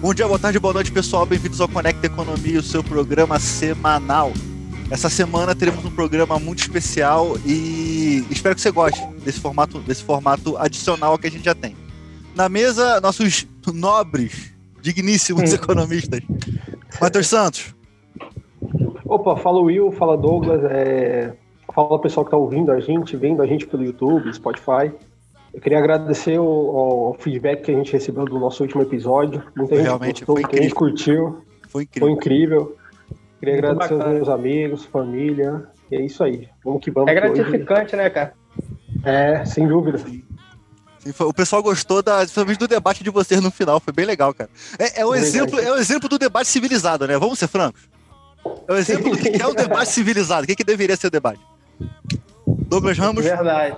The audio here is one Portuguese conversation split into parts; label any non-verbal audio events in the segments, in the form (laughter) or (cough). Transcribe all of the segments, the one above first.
Bom dia, boa tarde, boa noite, pessoal. Bem-vindos ao Conecta Economia, o seu programa semanal. Essa semana teremos um programa muito especial e espero que você goste desse formato, desse formato adicional que a gente já tem. Na mesa, nossos nobres, digníssimos (laughs) economistas. Matheus Santos. Opa, fala Will, fala Douglas, é... fala o pessoal que está ouvindo a gente, vendo a gente pelo YouTube, Spotify. Eu queria agradecer o, o, feedback que a gente recebeu do nosso último episódio. Muita gente Realmente gostou, muita gente curtiu. Foi incrível. Foi incrível. Queria Muito agradecer bacana. aos meus amigos, família. E é isso aí. Vamos que vamos. É que hoje- gratificante, né, cara? É, sem dúvida. Sim, O pessoal gostou da, principalmente do debate de vocês no final, foi bem legal, cara. É, é o Verdade. exemplo, é o exemplo do debate civilizado, né? Vamos ser francos. É o exemplo do que é o debate (laughs) civilizado. O que, que deveria ser o debate? Douglas Ramos, Verdade.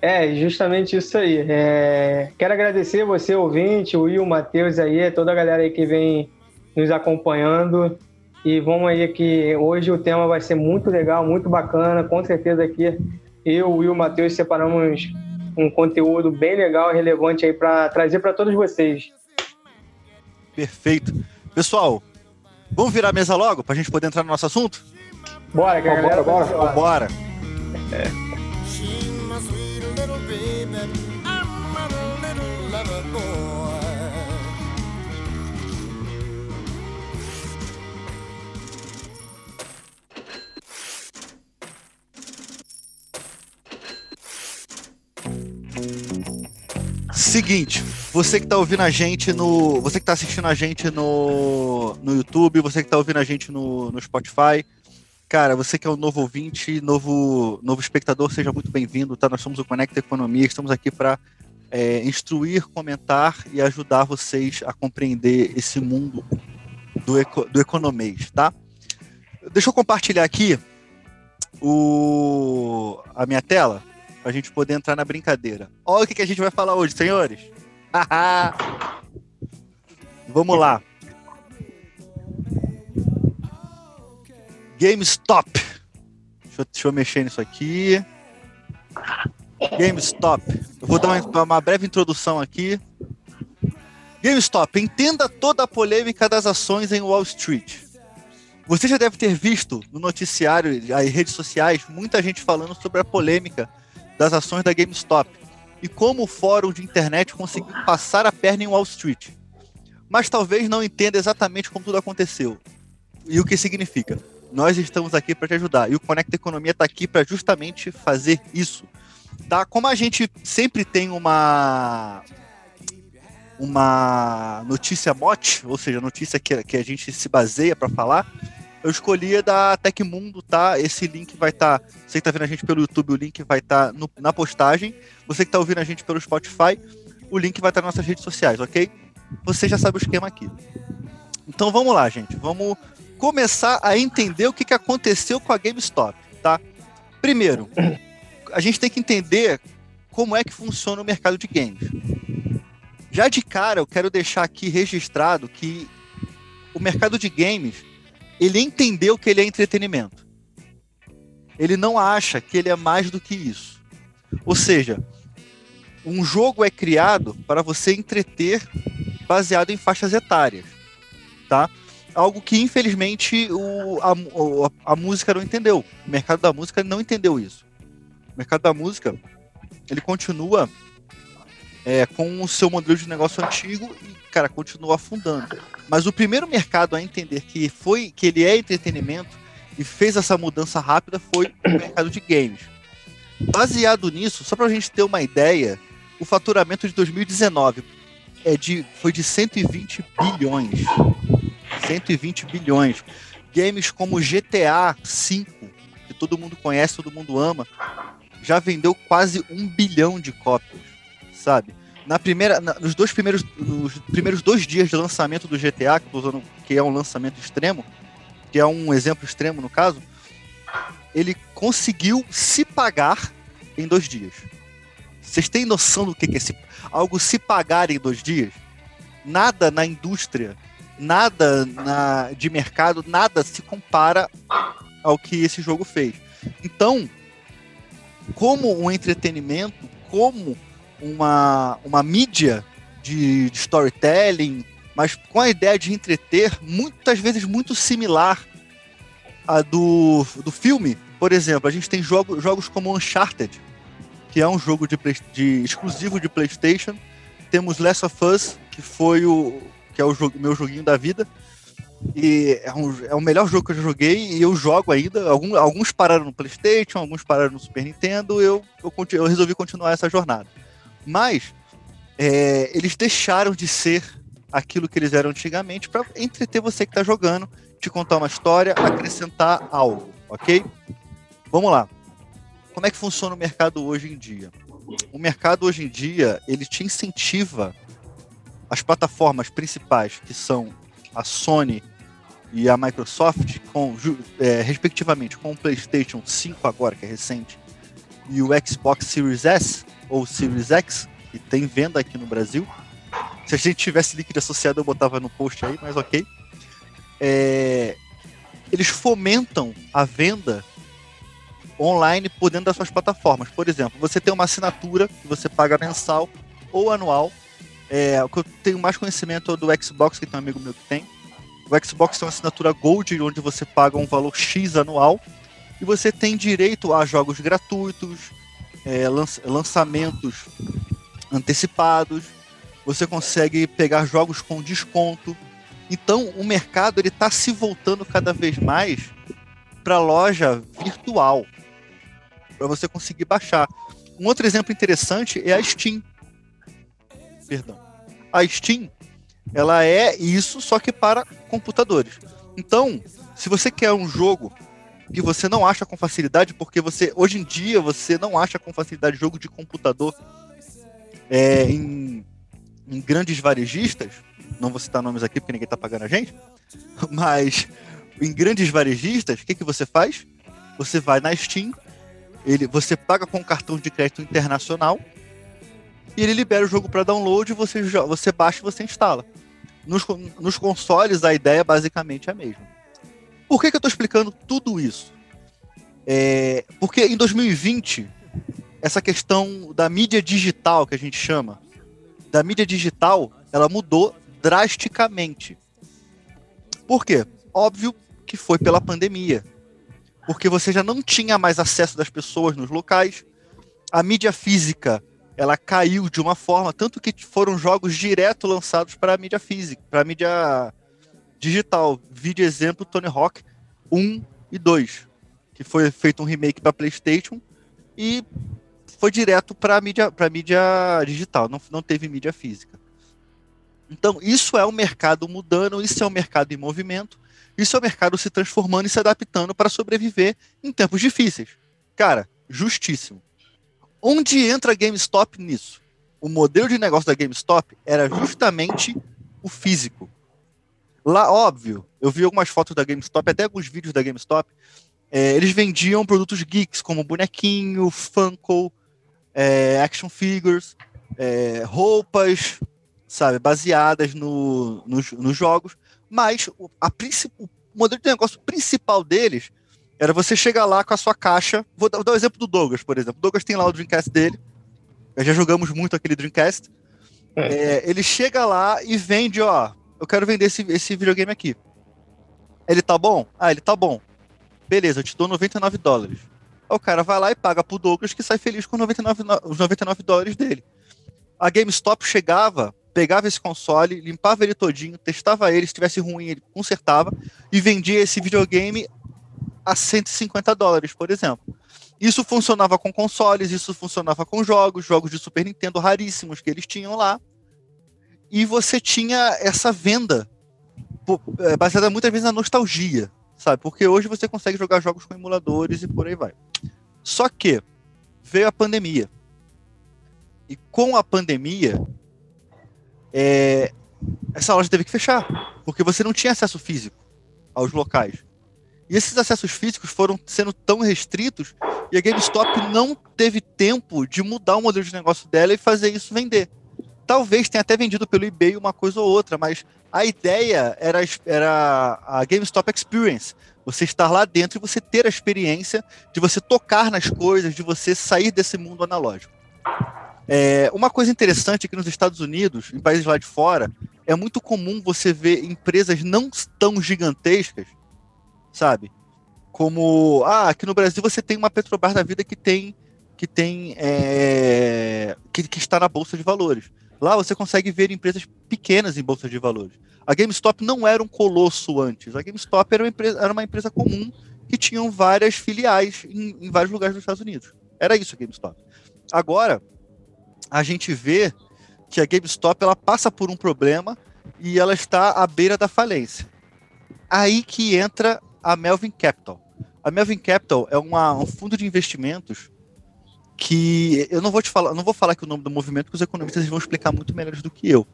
É, justamente isso aí. É, Quero agradecer você, ouvinte, o Will, o Matheus aí, toda a galera aí que vem nos acompanhando. E vamos aí que hoje o tema vai ser muito legal, muito bacana. Com certeza aqui eu, o Will, o Matheus separamos um conteúdo bem legal e relevante aí para trazer para todos vocês. perfeito. Pessoal, vamos virar a mesa logo pra gente poder entrar no nosso assunto? Bora, que a Bora, galera bora. Bora. She's my sweet little baby. I'm a little lover boy. Seguinte, você que tá ouvindo a gente no. Você que tá assistindo a gente no, no YouTube, você que tá ouvindo a gente no, no Spotify. Cara, você que é um novo ouvinte, novo, novo espectador, seja muito bem-vindo, tá? Nós somos o Conecta Economia, estamos aqui para instruir, comentar e ajudar vocês a compreender esse mundo do, eco, do economês, tá? Deixa eu compartilhar aqui o, a minha tela pra gente poder entrar na brincadeira. Olha o que, que a gente vai falar hoje, senhores. (laughs) Vamos lá. GameStop. Deixa eu, deixa eu mexer nisso aqui. GameStop. Eu vou dar uma, uma breve introdução aqui. GameStop, entenda toda a polêmica das ações em Wall Street. Você já deve ter visto no noticiário e redes sociais muita gente falando sobre a polêmica das ações da GameStop e como o fórum de internet conseguiu passar a perna em Wall Street. Mas talvez não entenda exatamente como tudo aconteceu e o que significa. Nós estamos aqui para te ajudar e o Conecta Economia está aqui para justamente fazer isso. Tá? Como a gente sempre tem uma uma notícia mote, ou seja, notícia que, que a gente se baseia para falar, eu escolhi a da Tecmundo, tá? Esse link vai estar. você que tá vendo a gente pelo YouTube, o link vai estar na postagem. Você que tá ouvindo a gente pelo Spotify, o link vai estar nas nossas redes sociais, ok? Você já sabe o esquema aqui. Então vamos lá, gente. Vamos começar a entender o que, que aconteceu com a GameStop, tá? Primeiro, a gente tem que entender como é que funciona o mercado de games. Já de cara, eu quero deixar aqui registrado que o mercado de games ele entendeu que ele é entretenimento. Ele não acha que ele é mais do que isso. Ou seja, um jogo é criado para você entreter baseado em faixas etárias, tá? Algo que infelizmente o, a, a música não entendeu. O mercado da música não entendeu isso. O mercado da música ele continua é, com o seu modelo de negócio antigo e, cara, continua afundando. Mas o primeiro mercado a entender que foi que ele é entretenimento e fez essa mudança rápida foi o mercado de games. Baseado nisso, só para a gente ter uma ideia, o faturamento de 2019 é de, foi de 120 bilhões. 120 bilhões. Games como GTA V, que todo mundo conhece, todo mundo ama, já vendeu quase um bilhão de cópias, sabe? Na primeira, na- nos dois primeiros, nos primeiros dois dias de lançamento do GTA, que, usando, que é um lançamento extremo, que é um exemplo extremo no caso, ele conseguiu se pagar em dois dias. Vocês têm noção do que é esse, algo se pagar em dois dias? Nada na indústria, nada na, de mercado, nada se compara ao que esse jogo fez. Então, como um entretenimento, como uma, uma mídia de, de storytelling, mas com a ideia de entreter, muitas vezes muito similar à do, do filme. Por exemplo, a gente tem jogo, jogos como Uncharted, que é um jogo de, de exclusivo de PlayStation. Temos Last of Us, que foi o que é o jogo, meu joguinho da vida. E é, um- é o melhor jogo que eu já joguei e eu jogo ainda. Algum- alguns pararam no PlayStation, alguns pararam no Super Nintendo. Eu, eu, eu resolvi continuar essa jornada. Mas é, eles deixaram de ser aquilo que eles eram antigamente para entreter você que está jogando, te contar uma história, acrescentar algo, ok? Vamos lá. Como é que funciona o mercado hoje em dia? O mercado hoje em dia ele te incentiva as plataformas principais que são a Sony e a Microsoft, com, é, respectivamente com o PlayStation 5 agora que é recente e o Xbox Series S ou Series X que tem venda aqui no Brasil. Se a gente tivesse líquido associado eu botava no post aí, mas ok. É, eles fomentam a venda online por dentro das suas plataformas. Por exemplo, você tem uma assinatura que você paga mensal ou anual. É, o que eu tenho mais conhecimento é do Xbox, que tem um amigo meu que tem. O Xbox tem uma assinatura Gold, onde você paga um valor X anual. E você tem direito a jogos gratuitos, é, lanç- lançamentos antecipados. Você consegue pegar jogos com desconto. Então, o mercado ele está se voltando cada vez mais para loja virtual, para você conseguir baixar. Um outro exemplo interessante é a Steam. Perdão. A Steam, ela é isso, só que para computadores. Então, se você quer um jogo que você não acha com facilidade, porque você hoje em dia você não acha com facilidade jogo de computador é, em, em grandes varejistas, não vou citar nomes aqui porque ninguém tá pagando a gente, (laughs) mas em grandes varejistas, o que, que você faz? Você vai na Steam, ele, você paga com cartão de crédito internacional e ele libera o jogo para download, você, você baixa e você instala. Nos, nos consoles, a ideia basicamente é a mesma. Por que, que eu estou explicando tudo isso? É, porque em 2020, essa questão da mídia digital, que a gente chama, da mídia digital, ela mudou drasticamente. Por quê? Óbvio que foi pela pandemia. Porque você já não tinha mais acesso das pessoas nos locais. A mídia física, ela caiu de uma forma, tanto que foram jogos direto lançados para a mídia física, para a mídia digital. Vídeo exemplo Tony Hawk 1 e 2, que foi feito um remake para PlayStation e foi direto para mídia para mídia digital, não, não teve mídia física. Então, isso é o mercado mudando, isso é o mercado em movimento, isso é o mercado se transformando e se adaptando para sobreviver em tempos difíceis. Cara, justíssimo. Onde entra a GameStop nisso? O modelo de negócio da GameStop era justamente o físico. Lá, óbvio, eu vi algumas fotos da GameStop, até alguns vídeos da GameStop. é, eles vendiam produtos geeks, como bonequinho, Funko, é, action figures, é, roupas, sabe, baseadas no, nos, nos jogos. Mas a o modelo de negócio principal deles era você chegar lá com a sua caixa. Vou dar, vou dar o exemplo do Douglas, por exemplo. O Douglas tem lá o Dreamcast dele. Nós já jogamos muito aquele Dreamcast. É, ele chega lá e vende, ó. Eu quero vender esse, esse videogame aqui. Ele tá bom? Ah, ele tá bom. Beleza, eu te dou 99 dólares. Aí o cara vai lá e paga pro Douglas que sai feliz com 99, no- os 99 dólares dele. A GameStop chegava, pegava esse console, limpava ele todinho, testava ele, se tivesse ruim ele consertava e vendia esse videogame a 150 dólares, por exemplo. Isso funcionava com consoles, isso funcionava com jogos, jogos de Super Nintendo raríssimos que eles tinham lá. E você tinha essa venda é, baseada muitas vezes na nostalgia, sabe? Porque hoje você consegue jogar jogos com emuladores e por aí vai. Só que veio a pandemia. E com a pandemia, é, essa loja teve que fechar, porque você não tinha acesso físico aos locais. E esses acessos físicos foram sendo tão restritos e a GameStop não teve tempo de mudar o modelo de negócio dela e fazer isso vender. talvez tenha até vendido pelo eBay uma coisa ou outra, mas a ideia era, era a GameStop Experience. Você estar lá dentro e você ter a experiência de você tocar nas coisas, de você sair desse mundo analógico. É, uma coisa interessante é que nos Estados Unidos, em países lá de fora, é muito comum você ver empresas não tão gigantescas, sabe? Como, ah, aqui no Brasil você tem uma Petrobras da vida que tem que tem é, que, que está na bolsa de valores. Lá você consegue ver empresas pequenas em bolsa de valores. A GameStop não era um colosso antes. A GameStop era uma empresa, era uma empresa comum que tinham várias filiais em, em vários lugares dos Estados Unidos. Era isso a GameStop. Agora, a gente vê que a GameStop ela passa por um problema e ela está à beira da falência. Aí que entra a Melvin Capital. A Melvin Capital é uma, um fundo de investimentos que eu não vou te falar, não vou falar que o nome do movimento, porque os economistas vão explicar muito melhor do que eu.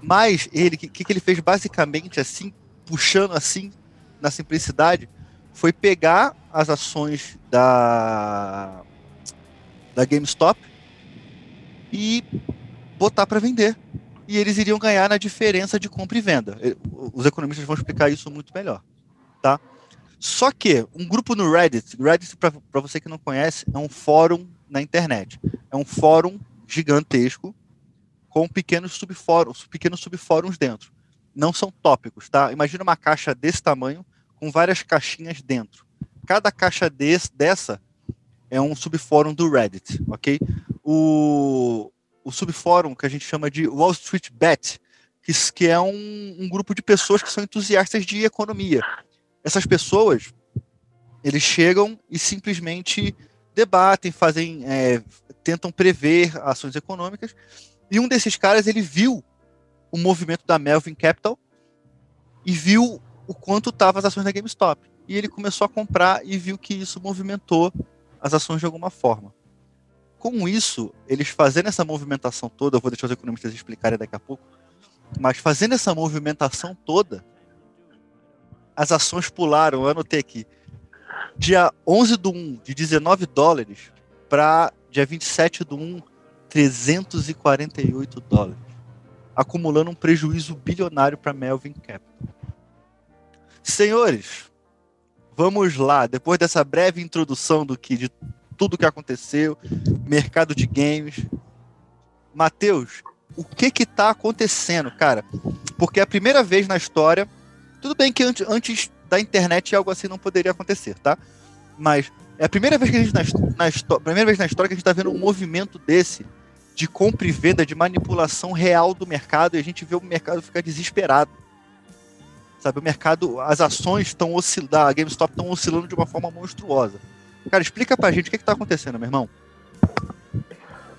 Mas ele, o que, que ele fez basicamente assim, puxando assim na simplicidade, foi pegar as ações da da GameStop e botar para vender. E eles iriam ganhar na diferença de compra e venda. Os economistas vão explicar isso muito melhor, tá? Só que um grupo no Reddit, Reddit para você que não conhece, é um fórum na internet. É um fórum gigantesco com pequenos subfóruns, pequenos subfóruns dentro. Não são tópicos, tá? Imagina uma caixa desse tamanho com várias caixinhas dentro. Cada caixa desse, dessa é um subfórum do Reddit, ok? O, o subfórum que a gente chama de Wall Street Bet, que, que é um, um grupo de pessoas que são entusiastas de economia. Essas pessoas, eles chegam e simplesmente debatem, fazem, é, tentam prever ações econômicas. E um desses caras, ele viu o movimento da Melvin Capital e viu o quanto estavam as ações da GameStop. E ele começou a comprar e viu que isso movimentou as ações de alguma forma. Com isso, eles fazendo essa movimentação toda, eu vou deixar os economistas explicarem daqui a pouco, mas fazendo essa movimentação toda, as ações pularam, eu anotei aqui, dia 11 do 1, de 19 dólares, para dia 27 do 1, 348 dólares, acumulando um prejuízo bilionário para Melvin Capital. Senhores, vamos lá, depois dessa breve introdução do que de tudo que aconteceu, mercado de games. Matheus, o que que tá acontecendo, cara? Porque é a primeira vez na história, tudo bem que antes, antes da internet algo assim não poderia acontecer, tá? Mas é a primeira vez que a gente na, na primeira vez na história que a gente está vendo um movimento desse de compra e venda, de manipulação real do mercado, e a gente vê o mercado ficar desesperado. Sabe, o mercado, as ações estão oscilando, a GameStop estão oscilando de uma forma monstruosa. Cara, explica pra gente o que, está acontecendo, meu irmão.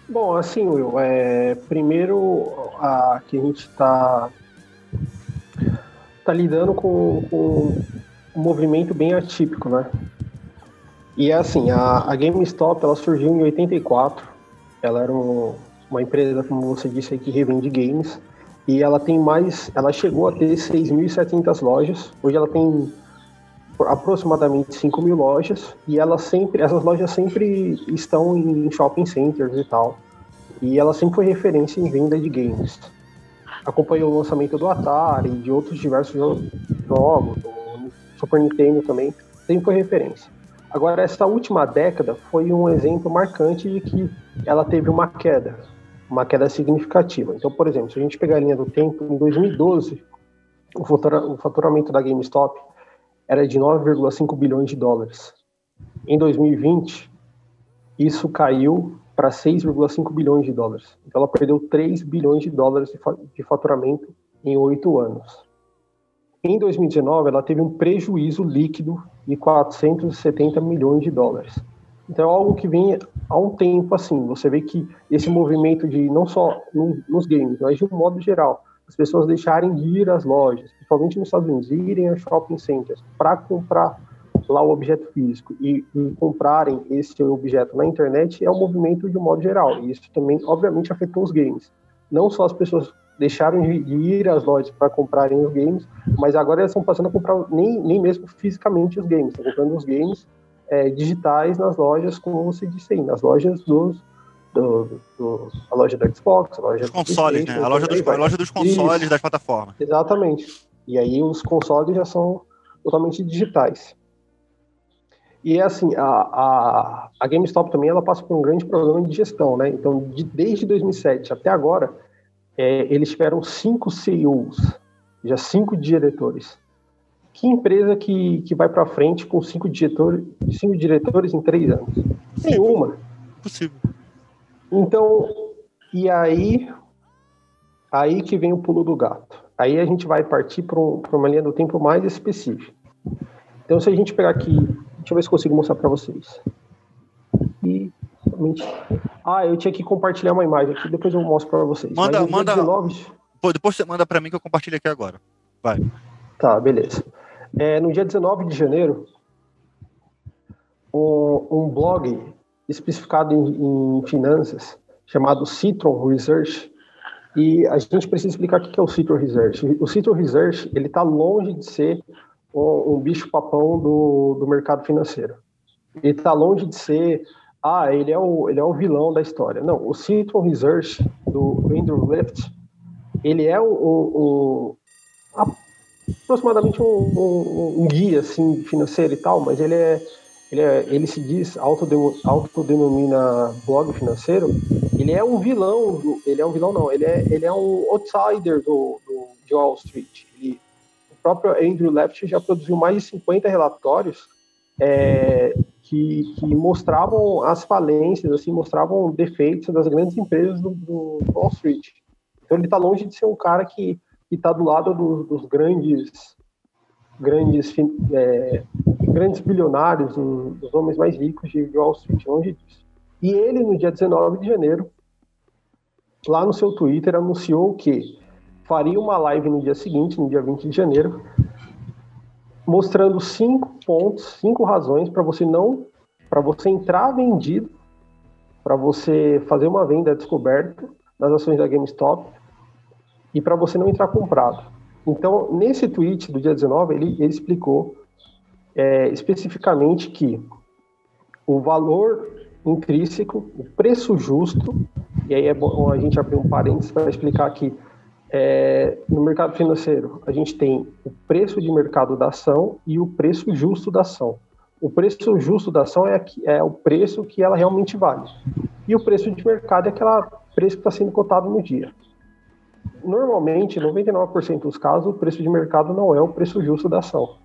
Bom, assim, Will, é, primeiro a, que a gente está tá lidando com, com, um movimento bem atípico, né? E é assim, a, a GameStop ela surgiu em 84. Ela era um, uma empresa, como você disse, que revende games. E ela tem mais, ela chegou a ter 6.700 lojas. Hoje ela tem aproximadamente 5 mil lojas e elas sempre, essas lojas sempre estão em shopping centers e tal. E ela sempre foi referência em venda de games. Acompanhou o lançamento do Atari e de outros diversos jogos, do Super Nintendo também, sempre foi referência. Agora, essa última década foi um exemplo marcante de que ela teve uma queda, uma queda significativa. Então, por exemplo, se a gente pegar a linha do tempo, em 2012, o faturamento da GameStop era de 9,5 bilhões de dólares. Em 2020, isso caiu para 6,5 bilhões de dólares. Então ela perdeu 3 bilhões de dólares de faturamento em oito anos. Em 2019, ela teve um prejuízo líquido de 470 milhões de dólares. Então é algo que vem há um tempo assim. Você vê que esse movimento de não só no, nos games, mas de um modo geral, as pessoas deixarem de ir às lojas, principalmente nos Estados Unidos, irem a shopping centers para comprar lá o objeto físico e, e, comprarem esse objeto na internet é um movimento de um modo geral. E isso também, obviamente, afetou os games. Não só as pessoas deixaram de, ir às lojas para comprarem os games, mas agora elas estão passando a comprar nem, nem mesmo fisicamente os games, estão comprando os games é, digitais nas lojas, como você disse aí, nas lojas dos do, do- a loja da Xbox, a loja Os do consoles, né? A loja dos, a loja dos consoles Isso. das plataformas. Exatamente. E aí os consoles já são totalmente digitais. E é assim, a, a, a GameStop também ela passa por um grande problema de gestão, né? Então, de- desde 2007 até agora, é, eles tiveram cinco CEOs, já cinco diretores. Que empresa que, que vai para frente com cinco diretores, cinco diretores em três anos? Nenhuma. Possível. Então, e aí, aí que vem o pulo do gato. Aí a gente vai partir para um, uma linha do tempo mais específica. Então, se a gente pegar aqui, deixa eu ver se consigo mostrar para vocês. E ah, eu tinha que compartilhar uma imagem aqui, depois eu mostro para vocês. Manda- Mas manda- 19, Pô, depois você manda pra mim que eu compartilho aqui agora. Tá, beleza. É, no dia 19 de janeiro, um, um blog especificado em, em finanças, chamado Citron Research, e a gente precisa explicar o que é o Citron Research. O Citron Research, ele está longe de ser um, um bicho-papão do, do mercado financeiro. Ele está longe de ser, ah, ele é, o, ele é o vilão da história. Não, o Citron Research, do Andrew Lift, ele é um aproximadamente um, um- guia assim financeiro e tal, mas ele é ele, é, ele se diz autodenomina blog financeiro. Ele é um vilão, ele é um vilão não, ele é ele é um outsider do, do de Wall Street. Próprio Andrew Left já produziu mais de 50 relatórios é, que, que mostravam as falências, assim, mostravam defeitos das grandes empresas do, do Wall Street. Então ele está longe de ser um cara que está do lado do- dos grandes grandes é, grandes bilionários, do- dos homens mais ricos de Wall Street, longe disso. E ele, no dia 19 de janeiro, lá no seu Twitter, anunciou que faria uma live no dia seguinte, no dia 20 de janeiro, mostrando cinco pontos, cinco razões para você não, para você entrar vendido, para você fazer uma venda descoberta nas ações da GameStop e para você não entrar comprado. Então, nesse tweet do dia 19, ele, ele explicou é, especificamente que o valor intrínseco, o preço justo, e aí é bom a gente abrir um parênteses para explicar que é, no mercado financeiro a gente tem o preço de mercado da ação e o preço justo da ação. O preço justo da ação é, é o preço que ela realmente vale. E o preço de mercado é aquele preço que está sendo cotado no dia. Normalmente, 99% dos casos, o preço de mercado não é o preço justo da ação.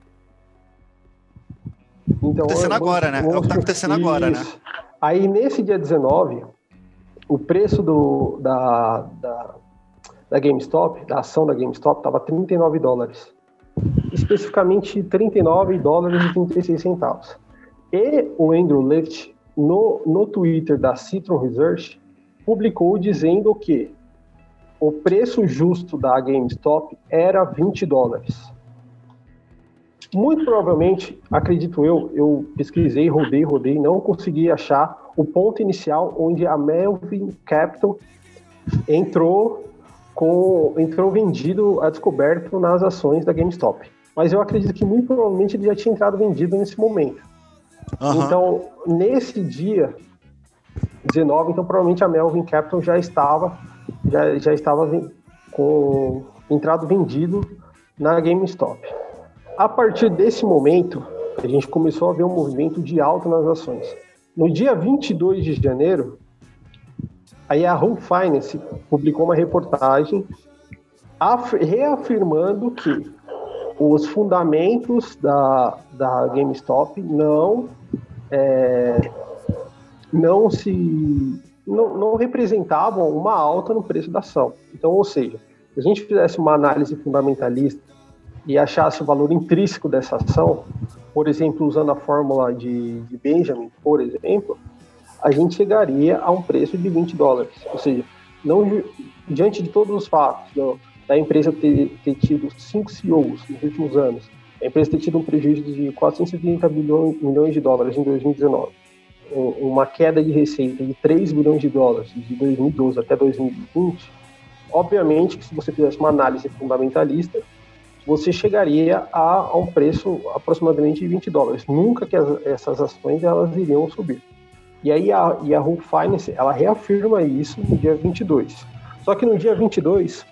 Então, Acontecendo vamos- agora, né? É o que tá vamos- acontecendo agora, né? Isso. Aí, nesse dia 19, o preço do, da, da, da GameStop, da ação da GameStop, estava 39 dólares. Especificamente 39 dólares e 36 centavos. E o Andrew Lift, no, no Twitter da Citron Research, publicou dizendo que o preço justo da GameStop era 20 dólares. Muito provavelmente, acredito eu, eu pesquisei, rodei, rodei, não consegui achar o ponto inicial onde a Melvin Capital entrou com entrou vendido a descoberto nas ações da GameStop. Mas eu acredito que muito provavelmente ele já tinha entrado vendido nesse momento. Aham. Então, nesse dia 19, então provavelmente a Melvin Capital já estava já, já estava com entrado vendido na GameStop. A partir desse momento, a gente começou a ver um movimento de alta nas ações. No dia 22 de janeiro, a Yahoo Finance publicou uma reportagem af- reafirmando que os fundamentos da, da GameStop não é, não se não, não representavam uma alta no preço da ação. Então, ou seja, se a gente fizesse uma análise fundamentalista e achasse o valor intrínseco dessa ação, por exemplo, usando a fórmula de, de Benjamin, por exemplo, a gente chegaria a um preço de 20 dólares. Ou seja, não diante de todos os fatos do- da empresa ter, ter tido cinco CEOs nos últimos anos, a empresa ter tido um prejuízo de 430 bilhões, milhões de dólares em 2019, um- uma queda de receita de 3 bilhões de dólares de 2012 até 2020, obviamente que se você fizesse uma análise fundamentalista, você chegaria a, a um preço aproximadamente de 20 dólares. Nunca que as- essas ações elas iriam subir. E aí a Yahoo Finance, ela reafirma isso no dia 22. Só que no dia 22,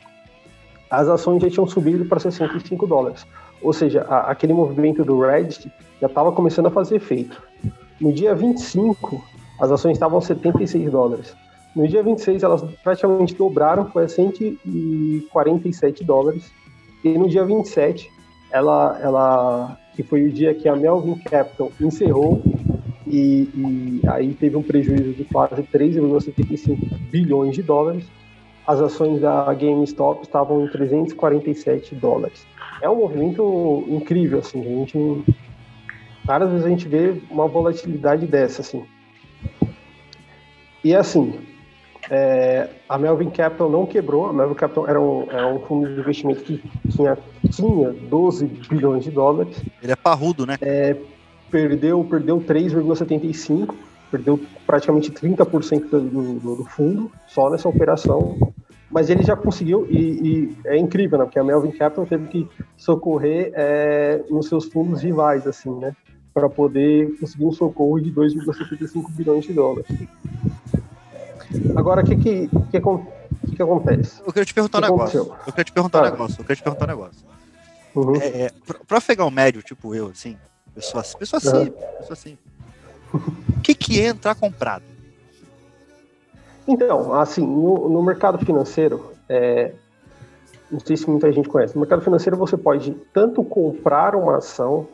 as ações já tinham subido para 65 dólares. Ou seja, a, aquele movimento do Reddit já estava começando a fazer efeito. No dia 25, as ações estavam a 76 dólares. No dia 26, elas praticamente dobraram, foi a 147 dólares. E no dia 27, ela, ela que foi o dia que a Melvin Capital encerrou, e, e aí teve um prejuízo de quase 3,75 bilhões de dólares. As ações da GameStop estavam em 347 dólares. É um movimento incrível, assim, a gente Várias vezes a gente vê uma volatilidade dessa, assim. E assim, é, a Melvin Capital não quebrou. A Melvin Capital era um, era um fundo de investimento que tinha, tinha 12 bilhões de dólares. Ele é parrudo, né? É, perdeu perdeu 3,75, perdeu praticamente 30% do, do, do fundo só nessa operação. Mas ele já conseguiu, e, e, é incrível, né? Porque a Melvin Capital teve que socorrer é, nos seus fundos rivais, assim, né? para poder conseguir um socorro de 2,75 bilhões de dólares. Agora, o que que, que, que, que, acontece? Eu queria te perguntar um negócio. Eu queria te perguntar um negócio. Eu queria te perguntar um negócio. Uhum. É, é, pra, pegar um médio, tipo eu, assim, pessoa, pessoa assim, pessoa assim. O que que é entrar comprado? Então, assim, no, no mercado financeiro, é, não sei se muita gente conhece, no mercado financeiro você pode tanto comprar uma ação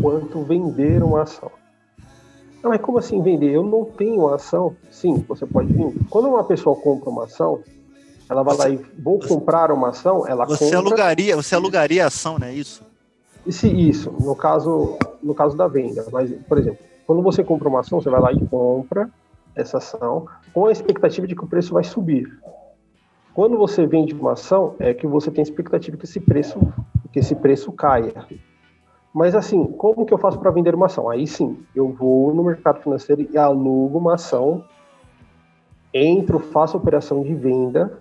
quanto vender uma ação. Não, mas como assim vender? Eu não tenho ação? Sim, você pode vender. Quando uma pessoa compra uma ação, ela vai você, lá e vou você, comprar uma ação, ela você compra... alugaria, você alugaria a ação, não é isso? Se isso, no caso, no caso da venda. Mas, por exemplo, quando você compra uma ação, você vai lá e compra essa ação com a expectativa de que o preço vai subir. Quando você vende uma ação, é que você tem expectativa que esse preço, que esse preço caia. Mas assim, como que eu faço para vender uma ação? Aí sim, eu vou no mercado financeiro e alugo uma ação, entro, faço operação de venda,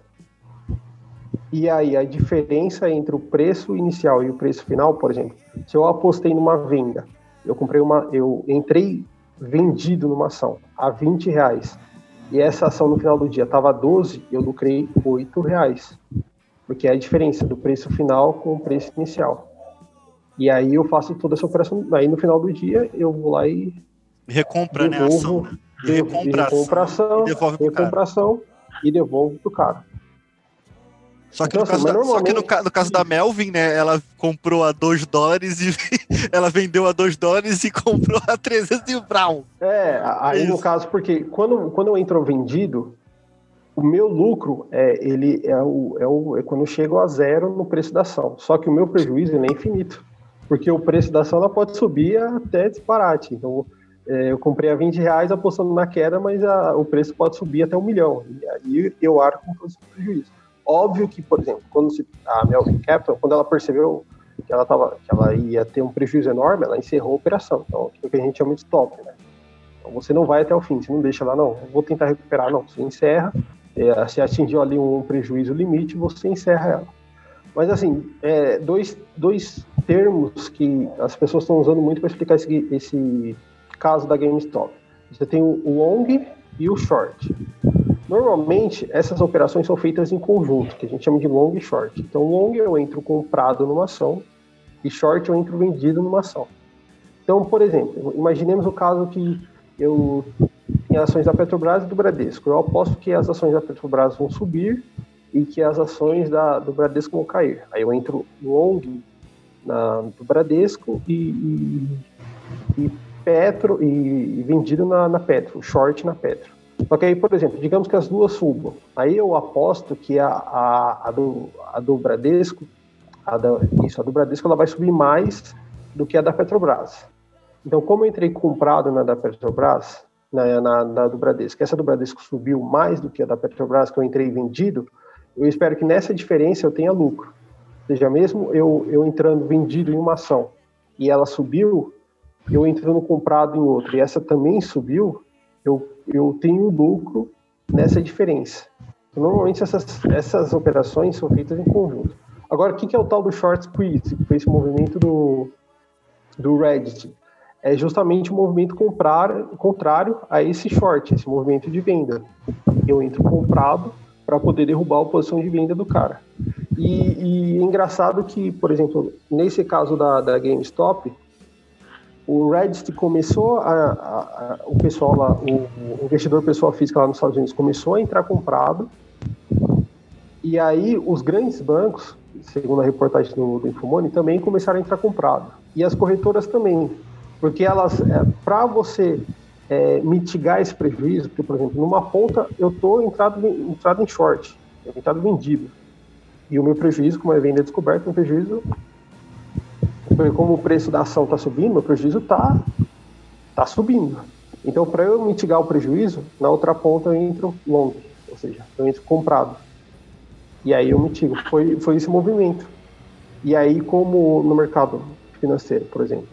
e aí a diferença entre o preço inicial e o preço final, por exemplo, se eu apostei numa venda, eu comprei uma, eu entrei vendido numa ação a 20 reais, e essa ação no final do dia estava 12, eu lucrei 8 reais, porque é a diferença do preço final com o preço inicial. E aí eu faço toda essa operação. Aí no final do dia eu vou lá e. Recompra, devolvo, né? Ação, né? Recompra, recompra ação, e devolve pro recompra ação e devolvo pro cara. Só que, então, no, caso da, normalmente... só que no, no, caso da Melvin, né? Ela comprou a 2 dólares e (laughs) ela vendeu a 2 dólares e (laughs) comprou a 300 e Brown. É, aí Isso. no caso, porque quando, quando eu entro vendido, o meu lucro é ele é, o, é, o, é quando eu chego a zero no preço da ação. Só que o meu prejuízo é infinito porque o preço da ação ela pode subir até disparate. Então, é, eu comprei a 20 reais apostando na queda, mas a, o preço pode subir até um milhão. E aí eu arco com esse prejuízo. Óbvio que, por exemplo, quando se, a Melvin Capital, quando ela percebeu que ela, tava, que ela ia ter um prejuízo enorme, ela encerrou a operação. Então, é o que a gente chama de stop, né? Então, você não vai até o fim, você não deixa lá, não, vou tentar recuperar, não. Você encerra, é, se atingiu ali um prejuízo limite, você encerra ela. Mas, assim, é, dois, dois termos que as pessoas estão usando muito para explicar esse, esse caso da GameStop. Você tem o long e o short. Normalmente, essas operações são feitas em conjunto, que a gente chama de long e short. Então, long eu entro comprado numa ação e short eu entro vendido numa ação. Então, por exemplo, imaginemos o caso que eu tenho ações da Petrobras e do Bradesco. Eu aposto que as ações da Petrobras vão subir e que as ações da, do Bradesco vão cair. Aí eu entro long na, do Bradesco e, e, e Petro e, e vendido na, na, Petro, short na Petro. Só que aí, por exemplo, digamos que as duas subam. Aí eu aposto que a, a, a, do, a do Bradesco, a da, isso, a do Bradesco ela vai subir mais do que a da Petrobras. Então, como eu entrei comprado na da Petrobras, na, na, na, do Bradesco, essa do Bradesco subiu mais do que a da Petrobras, que eu entrei vendido, eu espero que nessa diferença eu tenha lucro seja, mesmo eu, eu entrando vendido em uma ação e ela subiu, eu entrando comprado em outra e essa também subiu, eu, eu tenho lucro nessa diferença. Então, normalmente essas, essas operações são feitas em conjunto. Agora, o que, é o tal do short squeeze, que foi esse movimento do, do Reddit? é justamente o movimento comprar, contrário a esse short, esse movimento de venda. Eu entro comprado para poder derrubar a posição de venda do cara. E, e é engraçado que, por exemplo, nesse caso da, da GameStop, o Reddit começou a, a, a, o pessoal lá, o, o, investidor pessoal físico lá nos Estados Unidos começou a entrar comprado. E aí os grandes bancos, segundo a reportagem do, do Infomone, também começaram a entrar comprado. E as corretoras também, porque elas, é, para você é, mitigar esse prejuízo, porque por exemplo numa ponta eu estou entrado, entrado em short, entrado vendido. E o meu prejuízo, como é venda descoberta, é um prejuízo como o preço da ação está subindo, meu prejuízo está tá subindo. Então, para eu mitigar o prejuízo, na outra ponta eu entro long, ou seja, eu entro comprado. E aí eu mitigo. Foi, foi esse movimento. E aí, como no mercado financeiro, por exemplo,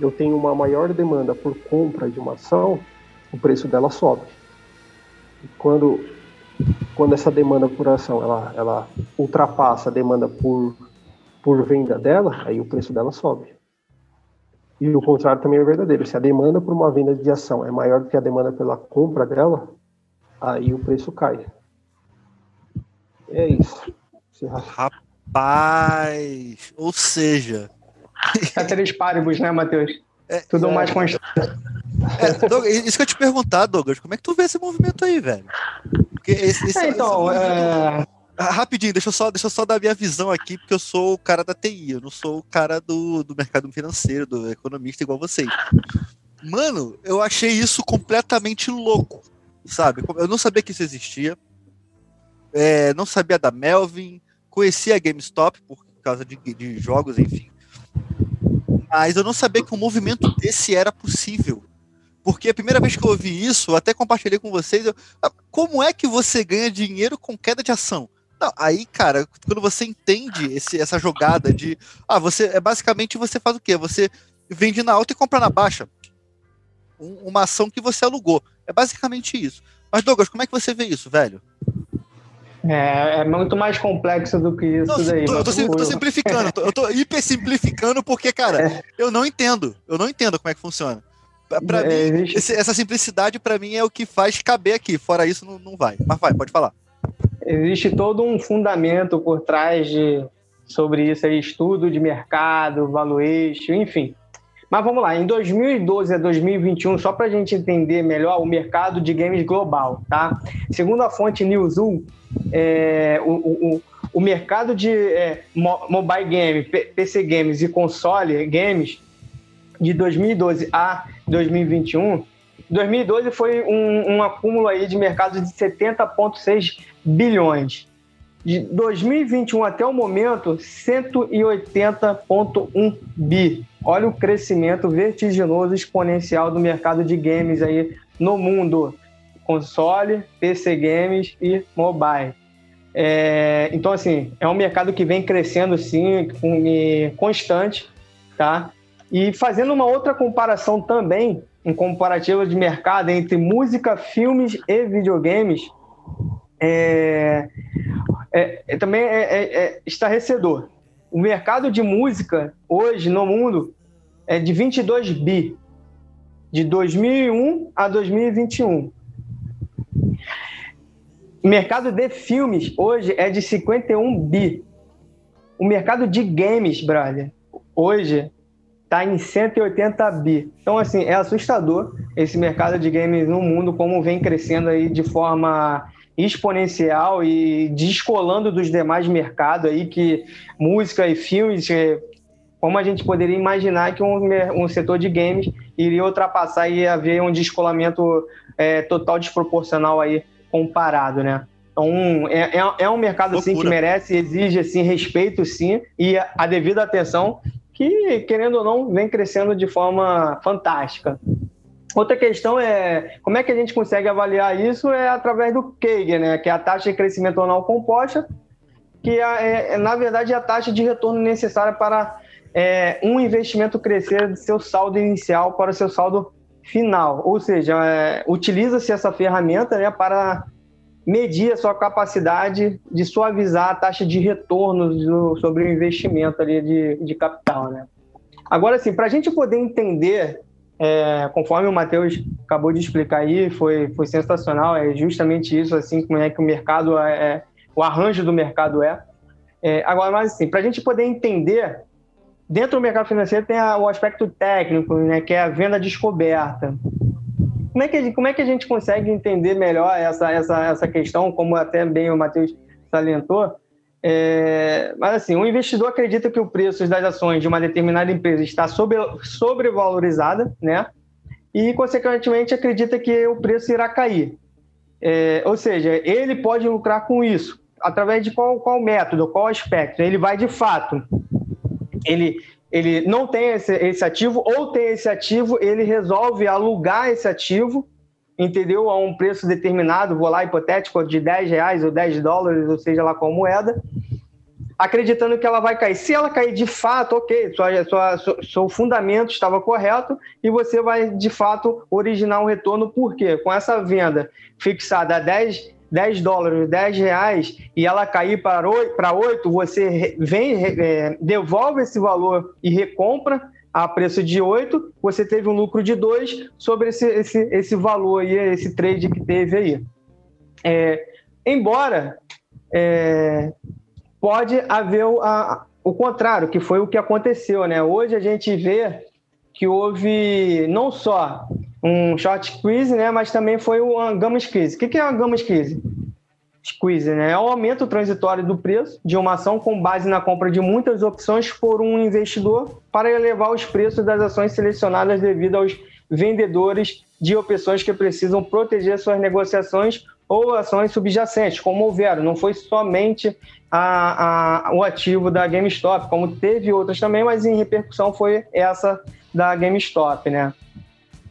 eu tenho uma maior demanda por compra de uma ação, o preço dela sobe. E quando, quando essa demanda por ação ela, ela ultrapassa a demanda por por venda dela, aí o preço dela sobe. E o contrário também é verdadeiro. Se a demanda por uma venda de ação é maior do que a demanda pela compra dela, aí o preço cai. É isso. Rapaz! Ou seja. É três páribus, né, Matheus? É, Tudo é, mais constante. É, Douglas, isso que eu te perguntar, Douglas, como é que tu vê esse movimento aí, velho? Porque esse, esse, é, então, esse é... Ah, rapidinho, deixa eu, só, deixa eu só dar minha visão aqui, porque eu sou o cara da TI, eu não sou o cara do, do mercado financeiro, do economista igual vocês. Mano, eu achei isso completamente louco, sabe? Eu não sabia que isso existia, é, não sabia da Melvin, conhecia a GameStop por causa de, de jogos, enfim. Mas eu não sabia que um movimento desse era possível. Porque a primeira vez que eu ouvi isso, até compartilhei com vocês, eu, ah, como é que você ganha dinheiro com queda de ação? Não, aí, cara, quando você entende esse, essa jogada de. Ah, você. É basicamente você faz o quê? Você vende na alta e compra na baixa. Um, uma ação que você alugou. É basicamente isso. Mas, Douglas, como é que você vê isso, velho? É, é muito mais complexo do que isso não, daí. Tô, eu, tô, eu tô simplificando, eu tô hiper simplificando porque, cara, é. eu não entendo. Eu não entendo como é que funciona. Pra é, mim, esse, essa simplicidade para mim é o que faz caber aqui. Fora isso, não, não vai. Mas vai, pode falar existe todo um fundamento por trás de sobre isso aí, estudo de mercado, valuation, enfim. Mas vamos lá, em 2012 a 2021, só para a gente entender melhor o mercado de games global, tá? Segundo a fonte Newzoo, é, o, o, o mercado de é, mobile game, PC games e console games de 2012 a 2021 2012 foi um, um acúmulo aí de mercado de 70,6 bilhões. De 2021 até o momento, 180,1 bi. Olha o crescimento vertiginoso exponencial do mercado de games aí no mundo. Console, PC games e mobile. É, então, assim, é um mercado que vem crescendo, sim, constante, tá? E fazendo uma outra comparação também, um comparativo de mercado entre música, filmes e videogames é, é, é também é, é, é, estarrecedor. O mercado de música hoje no mundo é de 22 bi, de 2001 a 2021. O mercado de filmes hoje é de 51 bi. O mercado de games, brother, hoje está em 180 bi. Então, assim, é assustador esse mercado de games no mundo, como vem crescendo aí de forma exponencial e descolando dos demais mercados aí, que música e filmes, é, como a gente poderia imaginar que um, um setor de games iria ultrapassar e haver um descolamento é, total desproporcional aí comparado, né? Então, é, é, é um mercado, sim, que merece, exige, assim, respeito, sim, e a devida atenção que, querendo ou não, vem crescendo de forma fantástica. Outra questão é como é que a gente consegue avaliar isso é através do KEIG, né, que é a taxa de crescimento anual composta, que é, é, é na verdade é a taxa de retorno necessária para é, um investimento crescer do seu saldo inicial para o seu saldo final. Ou seja, é, utiliza-se essa ferramenta né, para medir a sua capacidade de suavizar a taxa de retorno do, sobre o investimento ali de, de capital, né? Agora, assim, para a gente poder entender É, conforme o Matheus acabou de explicar aí, foi, foi sensacional. É justamente isso, assim, como é que o mercado é, é o arranjo do mercado é. é agora, mas assim, para a gente poder entender, dentro do mercado financeiro tem a, o aspecto técnico, né, que é a venda descoberta. Como é que, como é que a gente consegue entender melhor essa, essa, essa questão, como até bem o Matheus salientou? É, mas assim, o investidor acredita que o preço das ações de uma determinada empresa está sobre, sobrevalorizada, né? E, consequentemente, acredita que o preço irá cair. É, ou seja, ele pode lucrar com isso. Através de qual, qual método, qual aspecto? Ele vai, de fato, ele, ele não tem esse, esse ativo, ou tem esse ativo, ele resolve alugar esse ativo entendeu? A um preço determinado, vou lá, hipotético, de 10 reais ou 10 dólares, ou seja lá qual moeda, acreditando que ela vai cair. Se ela cair de fato, ok, sua, sua, seu, seu fundamento estava correto e você vai de fato originar um retorno, por quê? Com essa venda fixada a 10, 10 dólares, 10 reais, e ela cair para 8, para 8 você vem, é, devolve esse valor e recompra a preço de 8, você teve um lucro de 2 sobre esse, esse, esse valor aí, esse trade que teve aí. É, embora é, pode haver a, o contrário, que foi o que aconteceu. Né? Hoje a gente vê que houve não só um short squeeze, né, mas também foi uma gamma squeeze. O que é uma gamma squeeze? squeeze, né? É o aumento transitório do preço de uma ação com base na compra de muitas opções por um investidor para elevar os preços das ações selecionadas devido aos vendedores de opções que precisam proteger suas negociações ou ações subjacentes, como houveram. Não foi somente a, a, o ativo da GameStop, como teve outras também, mas em repercussão foi essa da GameStop, né?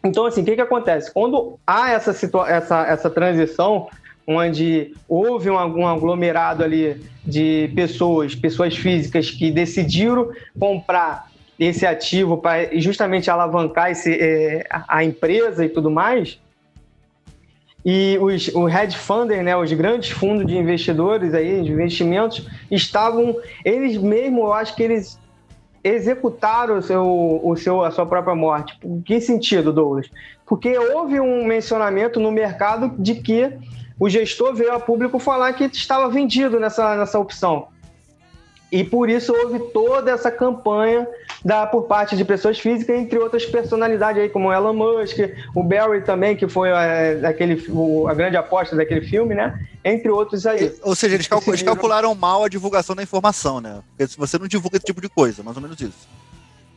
Então, assim, o que, que acontece? Quando há essa, essa, essa transição onde houve um, um aglomerado ali de pessoas, pessoas físicas que decidiram comprar esse ativo para justamente alavancar esse, é, a empresa e tudo mais. E os, o hedge funder, né, os grandes fundos de investidores aí, de investimentos, estavam, eles mesmo, eu acho que eles executaram o seu, o seu, a sua própria morte. Em que sentido, Douglas? Porque houve um mencionamento no mercado de que o gestor veio a público falar que estava vendido nessa, nessa opção. E por isso houve toda essa campanha da, por parte de pessoas físicas, entre outras personalidades aí, como Elon Musk, o Barry também, que foi é, aquele, o, a grande aposta daquele filme, né? Entre outros aí. Ou seja, eles, eles calcularam mal a divulgação da informação, né? Porque se você não divulga esse tipo de coisa, mais ou menos isso.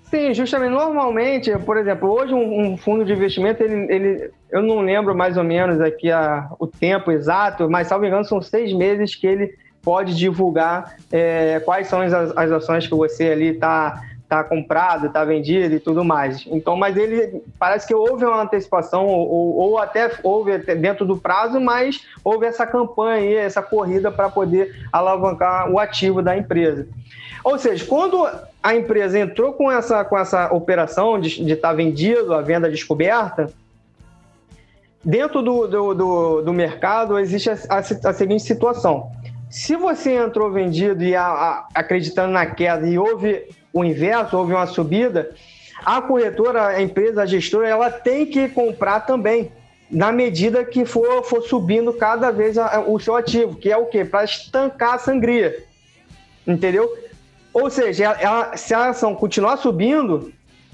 Sim, justamente. Normalmente, por exemplo, hoje um, um, fundo de investimento, ele, ele, eu não lembro mais ou menos aqui a, o tempo exato, mas, salvo engano, são seis meses que ele pode divulgar é, quais são as, as ações que você ali está tá comprado, está vendido e tudo mais. Então, mas ele parece que houve uma antecipação ou, ou até houve dentro do prazo, mas houve essa campanha, essa corrida para poder alavancar o ativo da empresa. Ou seja, quando a empresa entrou com essa, com essa operação de estar tá vendido, a venda descoberta, dentro do, do, do, do mercado existe a, a, a, seguinte situação. Se você entrou vendido e a, acreditando na queda e houve o inverso, houve uma subida, a corretora, a empresa, a gestora, ela tem que comprar também, na medida que for, for subindo cada vez o seu ativo, que é o quê? Para estancar a sangria. Entendeu? Ou seja, ela, se a ação continuar subindo,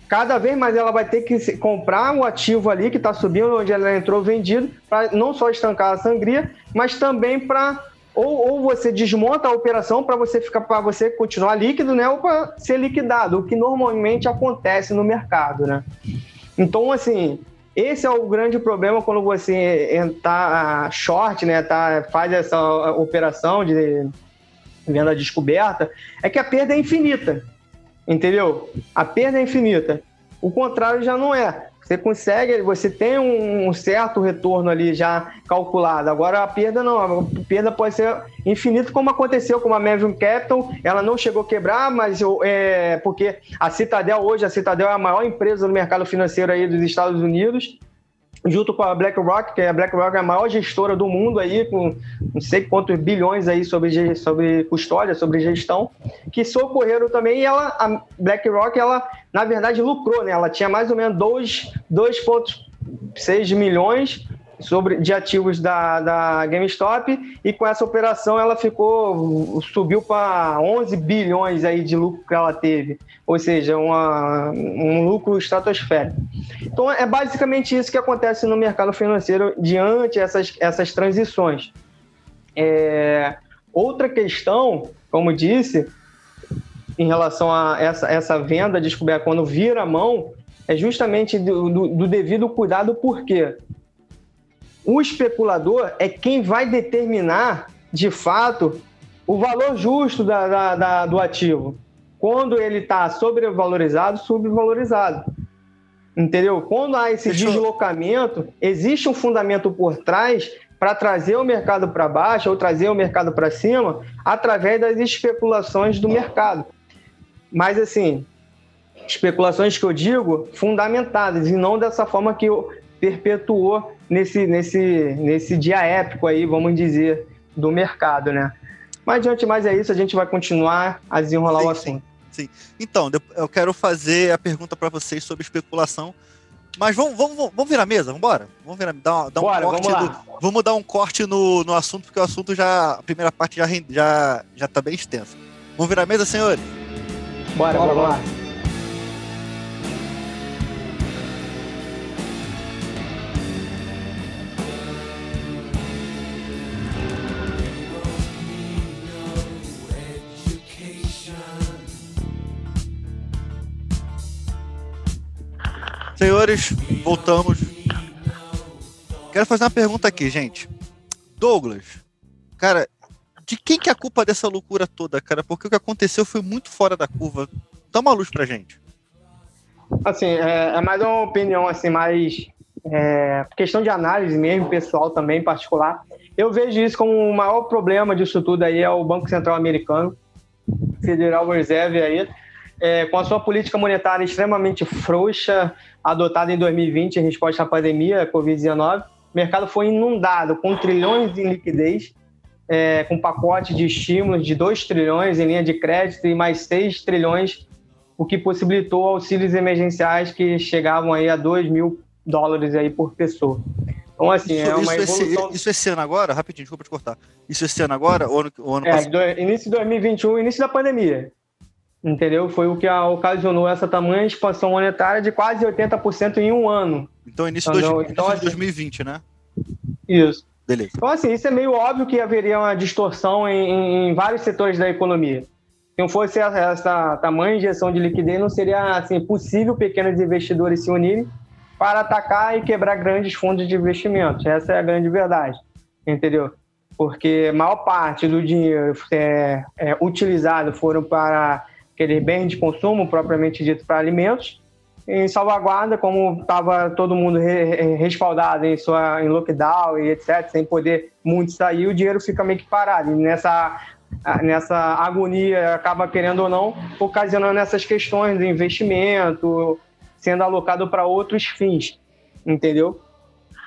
cada vez mais ela vai ter que comprar um ativo ali que está subindo, onde ela entrou vendido, para não só estancar a sangria, mas também para ou, ou, você desmonta a operação para você ficar para você continuar líquido, né, ou para ser liquidado, o que normalmente acontece no mercado, né? Então, assim, esse é o grande problema quando você está short, né, tá, faz essa operação de venda descoberta, é que a perda é infinita. Entendeu? A perda é infinita. O contrário já não é. Você consegue, você tem um certo retorno ali já calculado. Agora a perda não, a perda pode ser infinita, como aconteceu com a Maven Capital. Ela não chegou a quebrar, mas é porque a Citadel hoje, a Citadel é a maior empresa no mercado financeiro aí dos Estados Unidos. Junto com a BlackRock, que a BlackRock é a maior gestora do mundo aí, com não sei quantos bilhões aí sobre, sobre custódia, sobre gestão, que socorreram também, e ela, a BlackRock, ela, na verdade, lucrou, né? Ela tinha mais ou menos dois- 2,6 milhões sobre, de ativos da, da GameStop, e com essa operação ela ficou, subiu para 11 bilhões aí de lucro que ela teve, ou seja, uma, um lucro estratosférico. Então é basicamente isso que acontece no mercado financeiro diante essas, essas transições. É, outra questão, como disse, em relação a essa, essa venda descoberta quando vira a mão, é justamente do, do- do devido cuidado, por quê? O especulador é quem vai determinar, de fato, o valor justo da- da- da- do ativo. Quando ele está sobrevalorizado, subvalorizado. Entendeu? Quando há esse Deixa eu- deslocamento, existe um fundamento por trás para trazer o mercado para baixo ou trazer o mercado para cima através das especulações do mercado. Mas, assim, especulações que eu digo fundamentadas e não dessa forma que eu perpetuou nesse, nesse, nesse dia épico aí, vamos dizer, do mercado, né? Mas, diante mais é isso, a gente vai continuar a desenrolar Sim, o sim. assunto. Então, de- eu quero fazer a pergunta para vocês sobre especulação. Mas vamos, vamos, vamos virar a mesa, vamos embora? Vamos virar, dar, dar um Bora, corte vamos do- lá. vamos dar um corte no, no assunto, porque o assunto já. A primeira parte já, já, já tá bem extensa. Vamos virar a mesa, senhores? Bora, Bora, vamos lá. Senhores, voltamos. Quero fazer uma pergunta aqui, gente. Douglas, cara, de quem que é a culpa dessa loucura toda, cara? Porque o que aconteceu foi muito fora da curva. Dá uma luz pra gente. Assim, é, é mais uma opinião, assim, mais é, questão de análise mesmo, pessoal também, particular. Eu vejo isso como o maior problema disso tudo aí é o Banco Central Americano, Federal Reserve aí, é, com a sua política monetária extremamente frouxa, adotada em 2020 em resposta à pandemia, à Covid-19. O mercado foi inundado com trilhões em liquidez, é, com pacote de estímulos de 2 trilhões em linha de crédito e mais 6 trilhões o que possibilitou auxílios emergenciais que chegavam aí a 2 mil dólares aí por pessoa. Então, assim, Isso, é uma isso esse, evolução... isso esse ano agora? Rapidinho, desculpa te cortar. Isso esse ano agora? Ou ano, ou ano É, do- início de 2021, início da pandemia. Entendeu? Foi o que a- ocasionou essa tamanha expansão monetária de quase 80% em um ano. Então, início, Não, dois, não, início então, de assim- 2020, né? Isso. Beleza. Então, assim, isso é meio óbvio que haveria uma distorção em, em- em vários setores da economia. Se não fosse essa, essa tamanha injeção de liquidez, não seria assim, possível pequenos investidores se unirem para atacar e quebrar grandes fundos de investimentos. Essa é a grande verdade, entendeu? Porque a maior parte do dinheiro é, é, utilizado foram para aqueles bens de consumo, propriamente dito, para alimentos, em salvaguarda, como estava todo mundo re- re- respaldado em, sua, em lockdown e etc., sem poder muito sair, o dinheiro fica meio que parado. E nessa, nessa agonia, acaba querendo ou não, ocasionando essas questões de investimento, sendo alocado para outros fins, entendeu?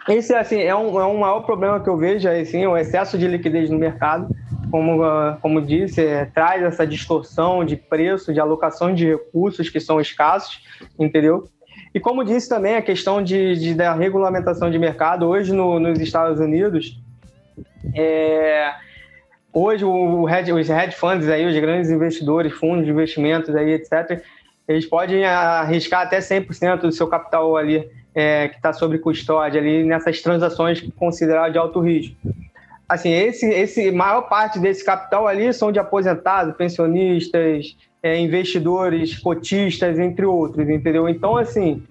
Esse assim, é, um, é um maior problema que eu vejo, assim, o excesso de liquidez no mercado, como, ah, como disse, é, traz essa distorção de preço, de alocação de recursos que são escassos, entendeu? E como disse também, a questão de, de- da regulamentação de mercado, hoje no- nos Estados Unidos, é, hoje o hedge- os hedge funds, aí, os grandes investidores, fundos de investimentos, aí, etc., eles podem arriscar até 100% do seu capital ali, é, que está sob custódia ali, nessas transações consideradas de alto risco. Assim, esse, esse maior parte desse capital ali são de aposentados, pensionistas, é, investidores, cotistas, entre outros, entendeu? Então, assim,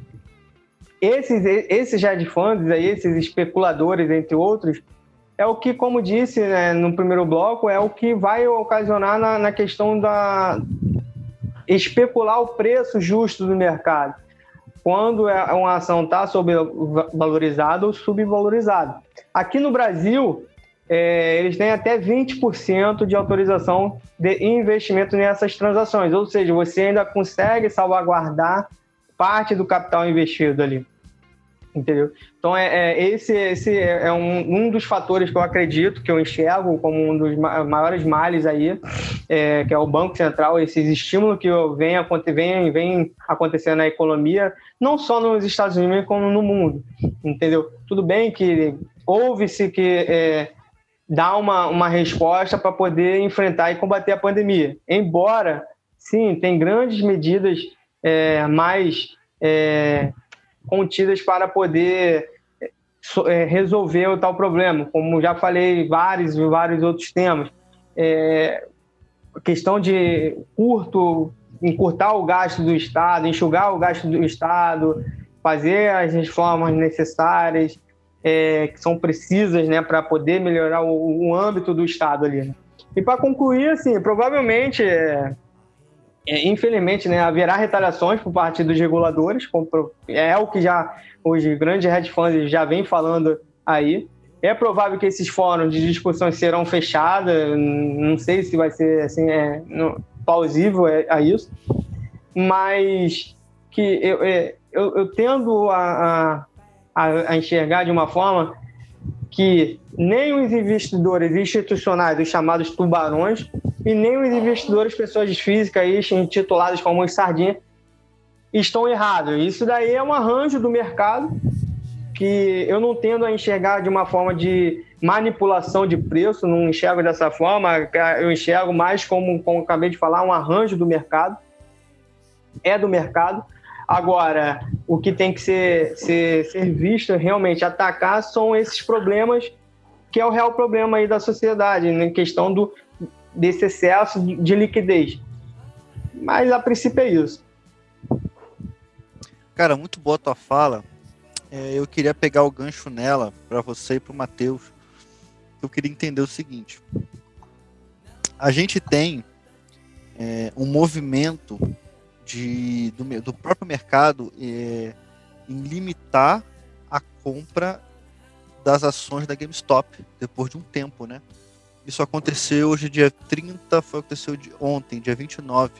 esses, esses hedge funds, aí, esses especuladores, entre outros, é o que, como disse né, no primeiro bloco, é o que vai ocasionar na, na questão da especular o preço justo do mercado. Quando é- uma ação está sobrevalorizada ou subvalorizada. Aqui no Brasil, é, eles têm até 20% de autorização de investimento nessas transações, ou seja, você ainda consegue salvaguardar parte do capital investido ali. Entendeu? Então, é, é esse, esse é um, um dos fatores que eu acredito, que eu enxergo como um dos ma- maiores males aí, é, que é o Banco Central, esses estímulos que vem, vem, vem acontecendo na economia, não só nos Estados Unidos, como no mundo. Entendeu? Tudo bem que houve-se que é, dar uma, uma resposta para poder enfrentar e combater a pandemia. Embora, sim, tem grandes medidas é, mais é, contidas para poder é, resolver o tal problema, como já falei vários e vários outros temas. É, a questão de curto, encurtar o gasto do Estado, enxugar o gasto do Estado, fazer as reformas necessárias, é, que são precisas né, para poder melhorar o, o âmbito do Estado ali. né? E para concluir, assim, provavelmente, é, é, infelizmente, né, haverá retaliações por parte dos reguladores, como é o que já os grandes hedge funds já vêm falando aí. É provável que esses fóruns de discussão serão fechados, não sei se vai ser assim, é, não- plausível é- a isso, mas que eu, é, eu, eu tendo a, a, a enxergar de uma forma que nem os investidores institucionais, os chamados tubarões, e nem os investidores, pessoas físicas intituladas como os sardinhas, estão errados. Isso daí é um arranjo do mercado que eu não tendo a enxergar de uma forma de manipulação de preço, não enxergo dessa forma, eu enxergo mais como, como acabei de falar, um arranjo do mercado. É do mercado. Agora, o que tem que ser, ser, ser visto, realmente atacar, são esses problemas, que é o real problema aí da sociedade, na questão do, desse excesso de, de liquidez. Mas, a princípio, é isso. Cara, muito boa tua fala. É, eu queria pegar o gancho nela para você e para o Matheus. Eu queria entender o seguinte: a gente tem é, um movimento de, do, do próprio mercado é, em limitar a compra das ações da GameStop depois de um tempo, né? Isso aconteceu hoje, dia 30, foi aconteceu de ontem, dia 29,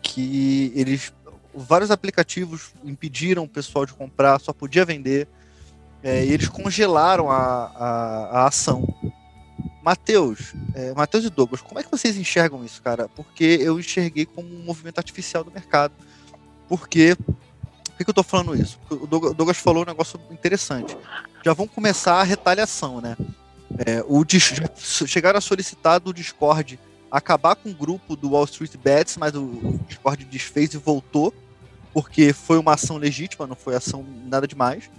que eles vários aplicativos impediram o pessoal de comprar, só podia vender. é, e eles congelaram a, a, a ação. Matheus, é, Matheus e Douglas, como é que vocês enxergam isso, cara? Porque eu enxerguei como um movimento artificial do mercado. Porque. Por que, que eu tô falando isso? Porque O Douglas, falou um negócio interessante. Já vão começar a retaliação, né? É, o, chegaram a solicitar do Discord acabar com o grupo do Wall Street Bets, mas o Discord desfez e voltou, porque foi uma ação legítima, não foi ação nada demais.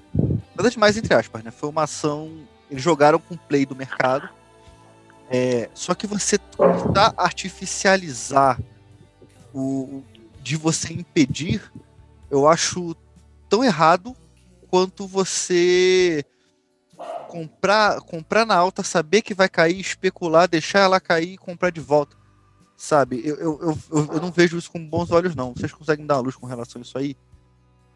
Nada demais, entre aspas, né? Foi uma ação. Eles jogaram com o play do mercado. É, só que você tentar artificializar o, de você impedir, eu acho tão errado quanto você comprar, comprar na alta, saber que vai cair, especular, deixar ela cair e comprar de volta. Sabe? Eu, eu, eu, eu- não vejo isso com bons olhos, não. Vocês conseguem dar uma luz com relação a isso aí?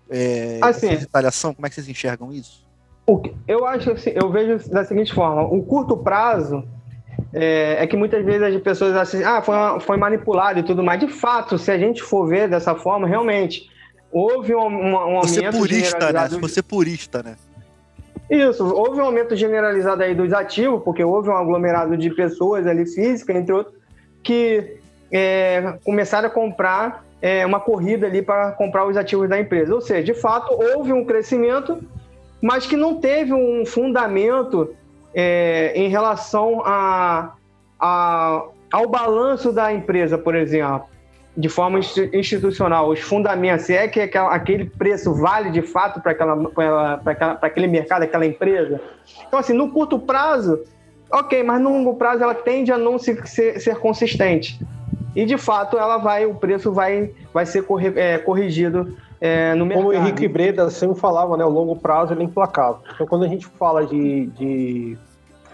É, Assim. essa retaliação, como é que vocês enxergam isso? Eu acho assim, eu vejo da seguinte forma: o curto prazo é, é que muitas vezes as pessoas assim, ah, foi, foi manipulado e tudo mais. De fato, se a gente for ver dessa forma, realmente houve um, um, um Você aumento purista, né? generalizado Se você purista, né? Isso, houve um aumento generalizado aí dos ativos, porque houve um aglomerado de pessoas ali físicas, entre outros, que é, começaram a comprar é, uma corrida ali para comprar os ativos da empresa. Ou seja, de fato, houve um crescimento, mas que não teve um fundamento é, em relação a, a- ao balanço da empresa, por exemplo, de forma insti- institucional, os fundamentos, se é que aquele preço vale de fato para aquele mercado, aquela empresa. Então, assim, no curto prazo, ok, mas no longo prazo ela tende a não se- ser, ser consistente. E de fato ela vai, o preço vai, vai ser corri- é, corrigido é, no mercado. Como o Henrique Breda sempre falava, né, o longo prazo ele é implacável. Então, quando a gente fala de, de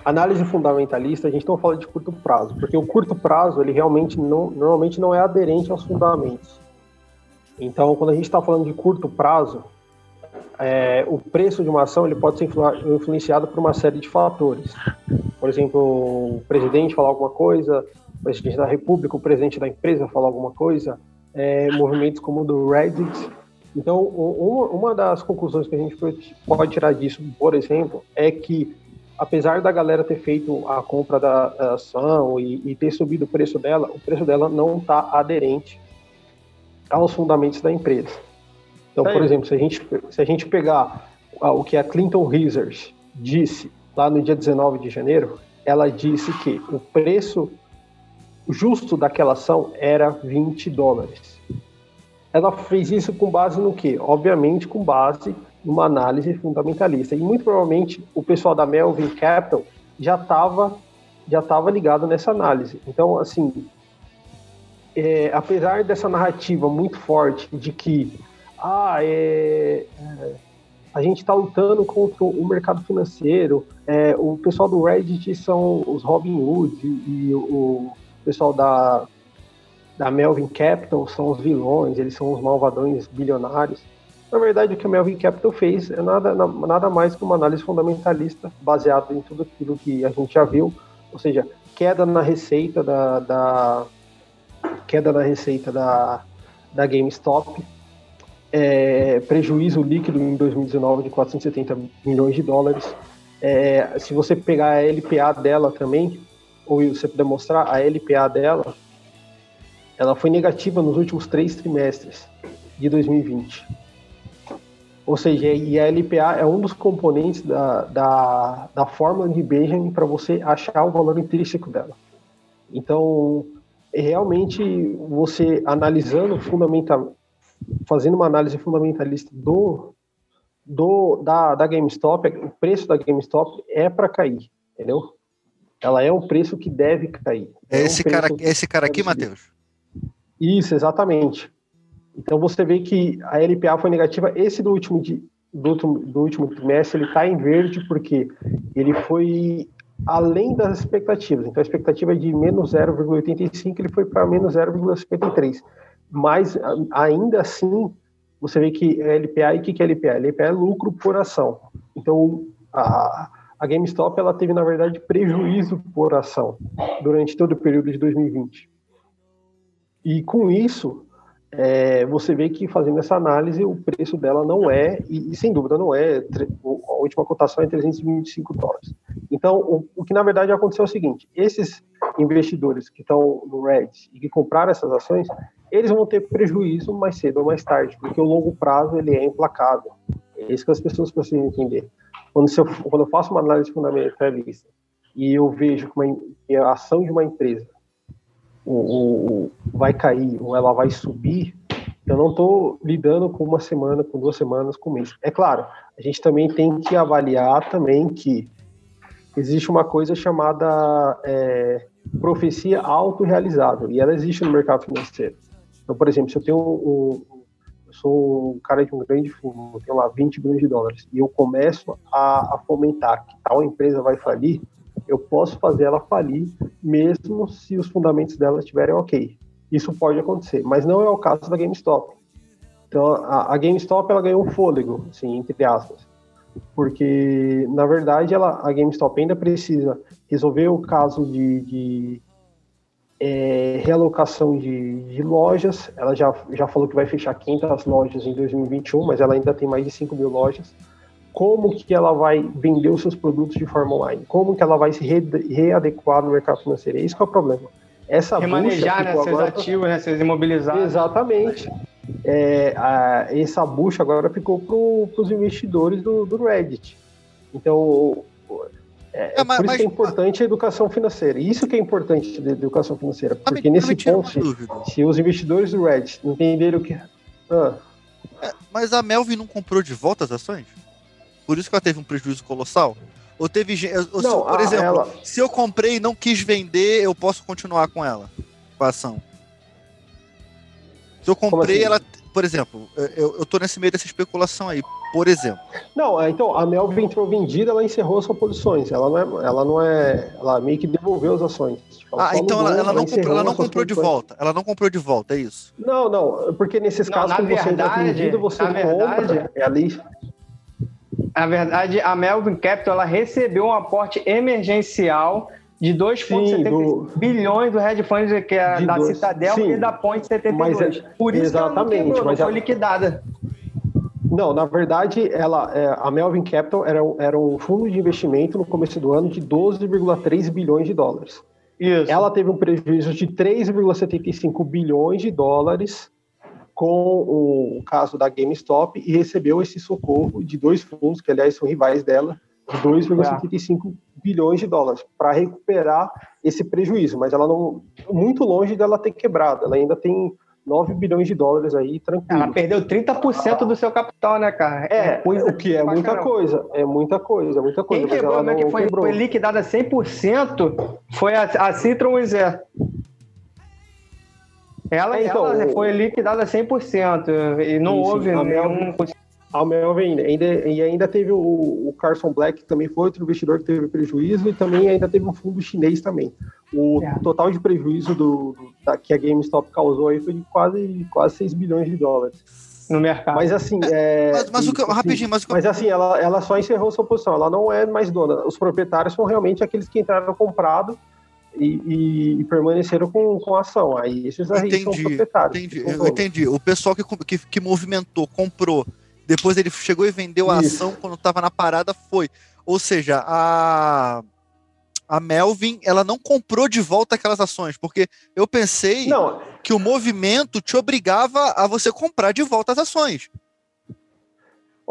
análise fundamentalista, a gente não fala de curto prazo, porque o curto prazo ele realmente não, normalmente não é aderente aos fundamentos. Então, quando a gente está falando de curto prazo, é, o preço de uma ação ele pode ser influ- influenciado por uma série de fatores. Por exemplo, o presidente falar alguma coisa, o presidente da República, o presidente da empresa falar alguma coisa, é, movimentos como o do Reddit, Então, uma, das conclusões que a gente pode tirar disso, por exemplo, é que apesar da galera ter feito a compra da, da ação e, e ter subido o preço dela, o preço dela não está aderente aos fundamentos da empresa. Então, Isso por aí. exemplo, se a gente, se a gente pegar o que a Clinton Research disse lá no dia 19 de janeiro, ela disse que o preço justo daquela ação era 20 dólares. Ela fez isso com base no quê? Obviamente com base numa análise fundamentalista. E muito provavelmente o pessoal da Melvin Capital já estava já tava ligado nessa análise. Então, assim, é, apesar dessa narrativa muito forte de que ah, é, é, a gente está lutando contra o mercado financeiro, é, o pessoal do Reddit são os Robin Hood e, e o pessoal da, da Melvin Capital são os vilões, eles são os malvadões bilionários. Na verdade, o que a Melvin Capital fez é nada, na- nada mais que uma análise fundamentalista baseada em tudo aquilo que a gente já viu, ou seja, queda na receita da, da queda na receita da, da GameStop, é, prejuízo líquido em 2019 de 470 milhões de dólares. É, se você pegar a LPA dela também, ou você puder mostrar a LPA dela, ela foi negativa nos últimos três trimestres de 2020. Ou seja, e a LPA é um dos componentes da, da, da fórmula de Benjamin para você achar o valor intrínseco dela. Então, realmente, você analisando fundamental, fazendo uma análise fundamentalista do, do da, da GameStop, o preço da GameStop é para cair, entendeu? Ela é um preço que deve cair. É um esse preço cara, é esse cara aqui. Matheus? Isso, exatamente. Então você vê que a LPA foi negativa. Esse do último, di- do último, do último trimestre, ele está em verde porque ele foi além das expectativas. Então a expectativa é de menos 0,85, ele foi para menos 0,53. Mas ainda assim, você vê que a LPA, e o que que é LPA? LPA é lucro por ação. Então a, a GameStop ela teve, na verdade, prejuízo por ação durante todo o período de 2020. E com isso, é, você vê que fazendo essa análise, o preço dela não é, e, e sem dúvida não é, a última cotação é 325 dólares. Então, o, o que na verdade aconteceu é o seguinte: esses investidores que estão no Reddit e que compraram essas ações, eles vão ter prejuízo mais cedo ou mais tarde, porque o longo prazo ele é implacável. É isso que as pessoas precisam entender. Quando, eu, quando eu faço uma análise fundamentalista e eu vejo que a ação de uma empresa o, o- vai cair ou ela vai subir, eu não estou lidando com uma semana, com duas semanas, com um mês. É claro, a gente também tem que avaliar também que existe uma coisa chamada é, profecia autorrealizável e ela existe no mercado financeiro. Então, por exemplo, se eu tenho um, eu sou um cara de um grande fundo, tenho lá 20 bilhões de dólares e eu começo a, a fomentar que tal empresa vai falir, eu posso fazer ela falir mesmo se os fundamentos dela estiverem ok. Isso pode acontecer, mas não é o caso da GameStop. Então, a, a GameStop ela ganhou um fôlego, assim, entre aspas, porque na verdade ela, a GameStop ainda precisa resolver o caso de, de é, realocação de, de lojas. Ela já, já falou que vai fechar 500 lojas em 2021, mas ela ainda tem mais de 5 mil lojas como que ela vai vender os seus produtos de forma online, como que ela vai se re- readequar no mercado financeiro. É isso que é o problema. Essa Remanejar bucha né, seus agora- ativos, né, seus imobilizados. Exatamente. É, a- essa bucha agora ficou para os investidores do, do Reddit. Então, é, É, mas- por isso que é mas- importante a educação financeira. Isso que é importante da educação financeira, Mas me- porque mas nesse ponto, se, os investidores do Reddit entenderam o que... Ah, Mas a Melvin não comprou de volta as ações? Por isso que ela teve um prejuízo colossal? Ou teve gente. se- Não, por a- exemplo, ela- se eu comprei e não quis vender, eu posso continuar com ela, com a ação. Se eu comprei, assim? ela. Por exemplo, eu, eu tô nesse meio dessa especulação aí. Por exemplo. Não, é, então, a Melvin entrou vendida, ela encerrou as suas posições. Ela não é, ela não é, ela meio que devolveu as ações. Tipo, Ah, então ela, ela não comprou, ela não comprou de volta. Ela não comprou de volta, é isso. Não, não, porque nesses Não, casos, quando você entra verdade- vendido, você na compra, verdade- é ali. Na verdade, a Melvin Capital ela recebeu um aporte emergencial de 2,75 Sim, do- bilhões do hedge fund que é De da dois- Citadel sim. e da Ponte 72. Mas é- Por isso que ela não exatamente, mas foi ela- liquidada. Não, na verdade, ela, é, a Melvin Capital era, um- era um fundo de investimento no começo do ano de 12,3 bilhões de dólares. Isso. Ela teve um prejuízo de 3,75 bilhões de dólares com o caso da GameStop e recebeu esse socorro de dois fundos, que aliás são rivais dela, de 2,75 bilhões de dólares para recuperar esse prejuízo, mas ela não muito longe dela ter quebrado, ela ainda tem 9 bilhões de dólares aí tranquilo. Ela perdeu 30% do seu capital, né, cara? É, coisa o que é muita caramba. coisa, é muita coisa, é muita coisa. Quem mas quebrou, ela como é que não foi, quebrou. foi liquidada 100% foi a, a Citron Zé. Ela, É, então, ela o- foi liquidada 100% e não Isso, houve nenhum... A Melvin ainda, e ainda teve o, o Carson Black, que também foi outro investidor que teve prejuízo, e também ainda teve um fundo chinês também. O É. total de prejuízo do, do- da, que a GameStop causou aí foi de quase, quase 6 bilhões de dólares. no mercado. Mas assim, é, Mas, mas o que, assim, rapidinho, mas o que Mas assim, ela, ela só encerrou sua posição, ela não é mais dona. Os proprietários são realmente aqueles que entraram comprado e, e- e permaneceram com, com a ação. Aí esses aí são Entendi, proprietários. entendi, são eu entendi. O pessoal que, que, que movimentou, comprou, depois ele chegou e vendeu a Isso. ação quando estava na parada, foi. Ou seja, a, a Melvin, ela não comprou de volta aquelas ações, porque eu pensei Não, que o movimento te obrigava a você comprar de volta as ações.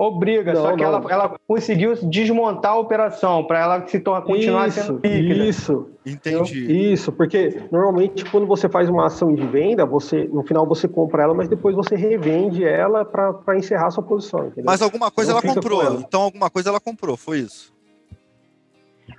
Obriga, Não, só que ela, ela conseguiu desmontar a operação para ela se tornar, continuar isso, sendo líquida. isso. Entendi. Isso, porque normalmente quando você faz uma ação de venda, você no final você compra ela, mas depois você revende ela para encerrar a sua posição. Entendeu? Mas alguma coisa Não ela comprou. com ela. Então alguma coisa ela comprou, foi isso.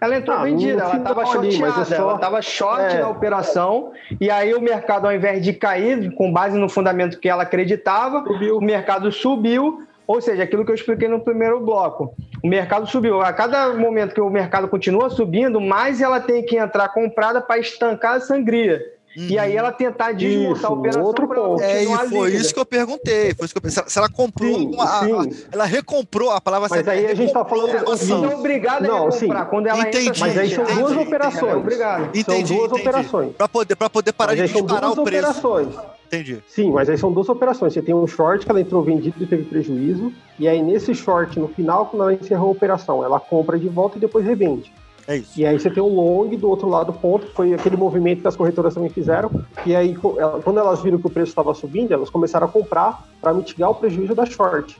Ela entrou Ah, vendida, ela estava ali, shorteada, é só- ela estava short é. na operação, e aí o mercado, ao invés de cair, com base no fundamento que ela acreditava, Subiu. o mercado subiu, ou seja, aquilo que eu expliquei no primeiro bloco. O mercado subiu. A cada momento que o mercado continua subindo, mais ela tem que entrar comprada para estancar a sangria. E aí ela tentar desmontar Isso, a operação outro ponto. É, e foi líquida. isso que eu perguntei. Foi isso que eu pensei. Se ela comprou, Sim, alguma- a- a- sim. ela recomprou a palavra Mas certa, aí a gente tá recomprou falando assim. Então é obrigada Não, a sim. comprar. Quando ela Entendi, entra, Mas aí são entendi, duas entendi. operações. Ela obrigada. Entendi, são duas entendi. operações. Pra poder, pra poder parar Mas de disparar o preço. operações. Entendi. Sim, mas aí são duas operações. Você tem um short que ela entrou vendido e teve prejuízo, e aí nesse short, no final, quando ela encerrou a operação, ela compra de volta e depois revende. É isso. E aí você tem o long do outro lado ponto, que foi aquele movimento que as corretoras também fizeram. E aí, quando elas viram que o preço estava subindo, elas começaram a comprar para mitigar o prejuízo da short.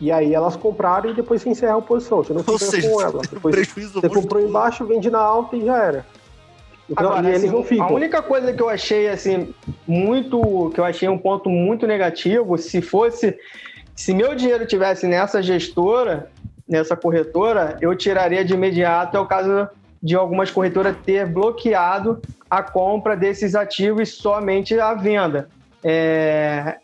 E aí elas compraram e depois você encerra a posição. Você não fica seja, com ela. (laughs) Depois você comprou monstruoso. embaixo, vende na alta e já era. Então, Agora, eles assim, não ficam. A única coisa que eu achei assim muito, que eu achei um ponto muito negativo, se fosse, se meu dinheiro tivesse nessa gestora, nessa corretora, eu tiraria de imediato. É o caso de algumas corretoras ter bloqueado a compra desses ativos somente a venda. É,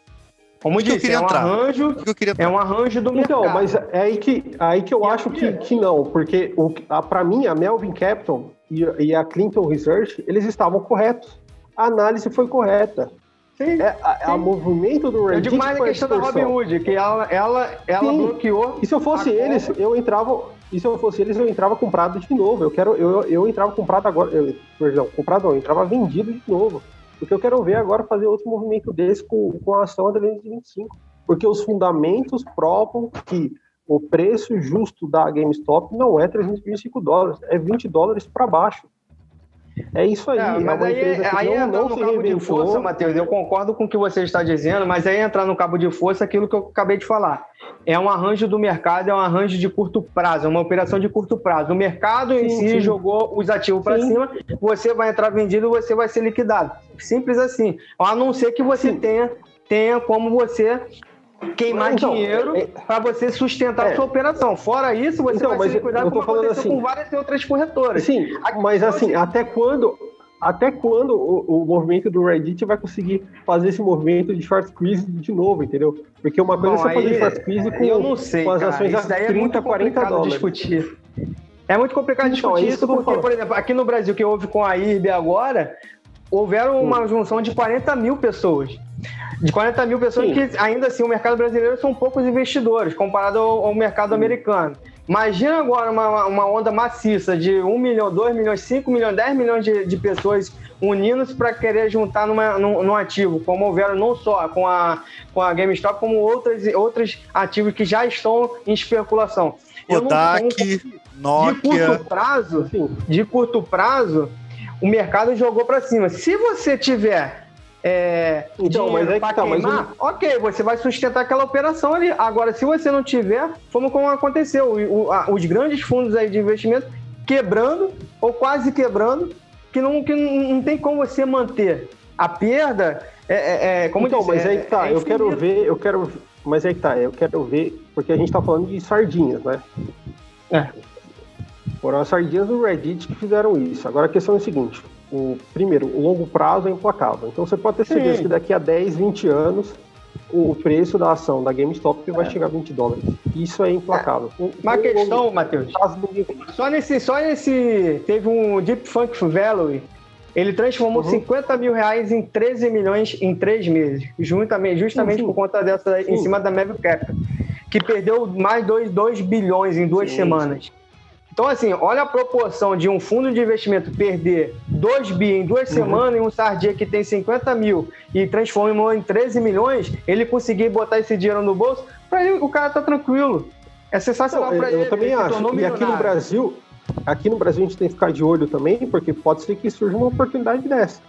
como que disse, queria é um entrar. arranjo, que é um arranjo do Então, mercado. mas é aí que, aí que eu E acho que, que não, porque o, a, pra mim, a Melvin Capital e, e a Clinton Research, eles estavam corretos. A análise foi correta. Sim. É, a, a Sim. movimento do Eu Reddit digo mais a questão da distorção. Robinhood, que ela, ela, ela Sim. bloqueou E se eu fosse eles, compra. eu entrava. E se eu fosse eles, eu entrava comprado de novo. Eu quero, eu, eu entrava comprado agora. Eu, perdão, comprado não, eu entrava vendido de novo. Porque eu quero ver agora fazer outro movimento desse com, com a ação a 325. Porque os fundamentos provam que o preço justo da GameStop não é 325 dólares, é 20 dólares para baixo. É isso aí. É, é mas aí, que aí não, entra não no cabo de força, Matheus. Eu concordo com o que você está dizendo, mas aí entrar no cabo de força aquilo que eu acabei de falar. É um arranjo do mercado, é um arranjo de curto prazo, é uma operação de curto prazo. O mercado em Sim, si sim. jogou os ativos para cima, você vai entrar vendido, você vai ser liquidado. Simples assim. A não ser que você Sim. tenha, tenha como você queimar Então, dinheiro é- para você sustentar é. a sua operação. Fora isso, você Então, vai liquidado eu tô falando aconteceu assim- com várias outras corretoras. Sim, mas fosse- assim, até quando, até quando o, o movimento do Reddit vai conseguir fazer esse movimento de short squeeze de novo, entendeu? Porque uma coisa Bom, é você fazer short squeeze com, eu não sei, com as cara. ações a daí é 30, muito 40 complicado dólares. discutir. É muito complicado Então, discutir é isso porque, por exemplo, aqui no Brasil, que houve com a IRB agora, houveram uma junção de 40 mil pessoas. De 40 mil pessoas Sim. que, ainda assim, o mercado brasileiro são poucos investidores, comparado ao, ao mercado americano. Imagina agora uma, uma onda maciça de 1 milhão, 2 milhões, 5 milhões, 10 milhões de, de pessoas unindo-se para querer juntar numa, num, num ativo, como houveram não só com a, com a GameStop, como outras, outros ativos que já estão em especulação. Eu não- Kodak, eu não- de Nokia. curto prazo, de curto prazo, o mercado jogou para cima. Se você tiver é, Então, mas é que tá, mas queimar, ok, você vai sustentar aquela operação ali. Agora, se você não tiver, como, como aconteceu, o- o- a- os grandes fundos aí de investimento quebrando ou quase quebrando, que não, que não, tem como você manter. A perda é, é- é- como eu então, disse, mas é- aí que tá, é eu quero ver, eu quero. Mas aí que tá, eu quero ver, porque a gente tá falando de sardinhas, né? É. Foram as sardinhas do Reddit que fizeram isso. Agora a questão é a seguinte: o, primeiro, o longo prazo é implacável. Então você pode ter certeza Sim. que daqui a 10, 20 anos o preço da ação da GameStop vai chegar a 20 dólares. Isso é implacável. O- Uma o questão, longo Matheus, Só nesse, só nesse. Teve um Deep Funk Valley. Ele transformou Uhum. 50 mil reais em 13 milhões em três meses. Justamente Sim, sim. por conta dessa, em Sim. cima da Maverick Capital. Que perdeu mais 2, 2 bilhões em duas Sim, semanas. Então, assim, olha a proporção de um fundo de investimento perder 2 bi em duas Uhum. semanas e um Sardia que tem 50 mil e transformou em 13 milhões, ele conseguir botar esse dinheiro no bolso, pra ele, o cara tá tranquilo. É sensacional eu, ele. eu também ele acho. E aqui no. Brasil, aqui no Brasil a gente tem que ficar de olho também, porque pode ser que surja uma oportunidade dessa.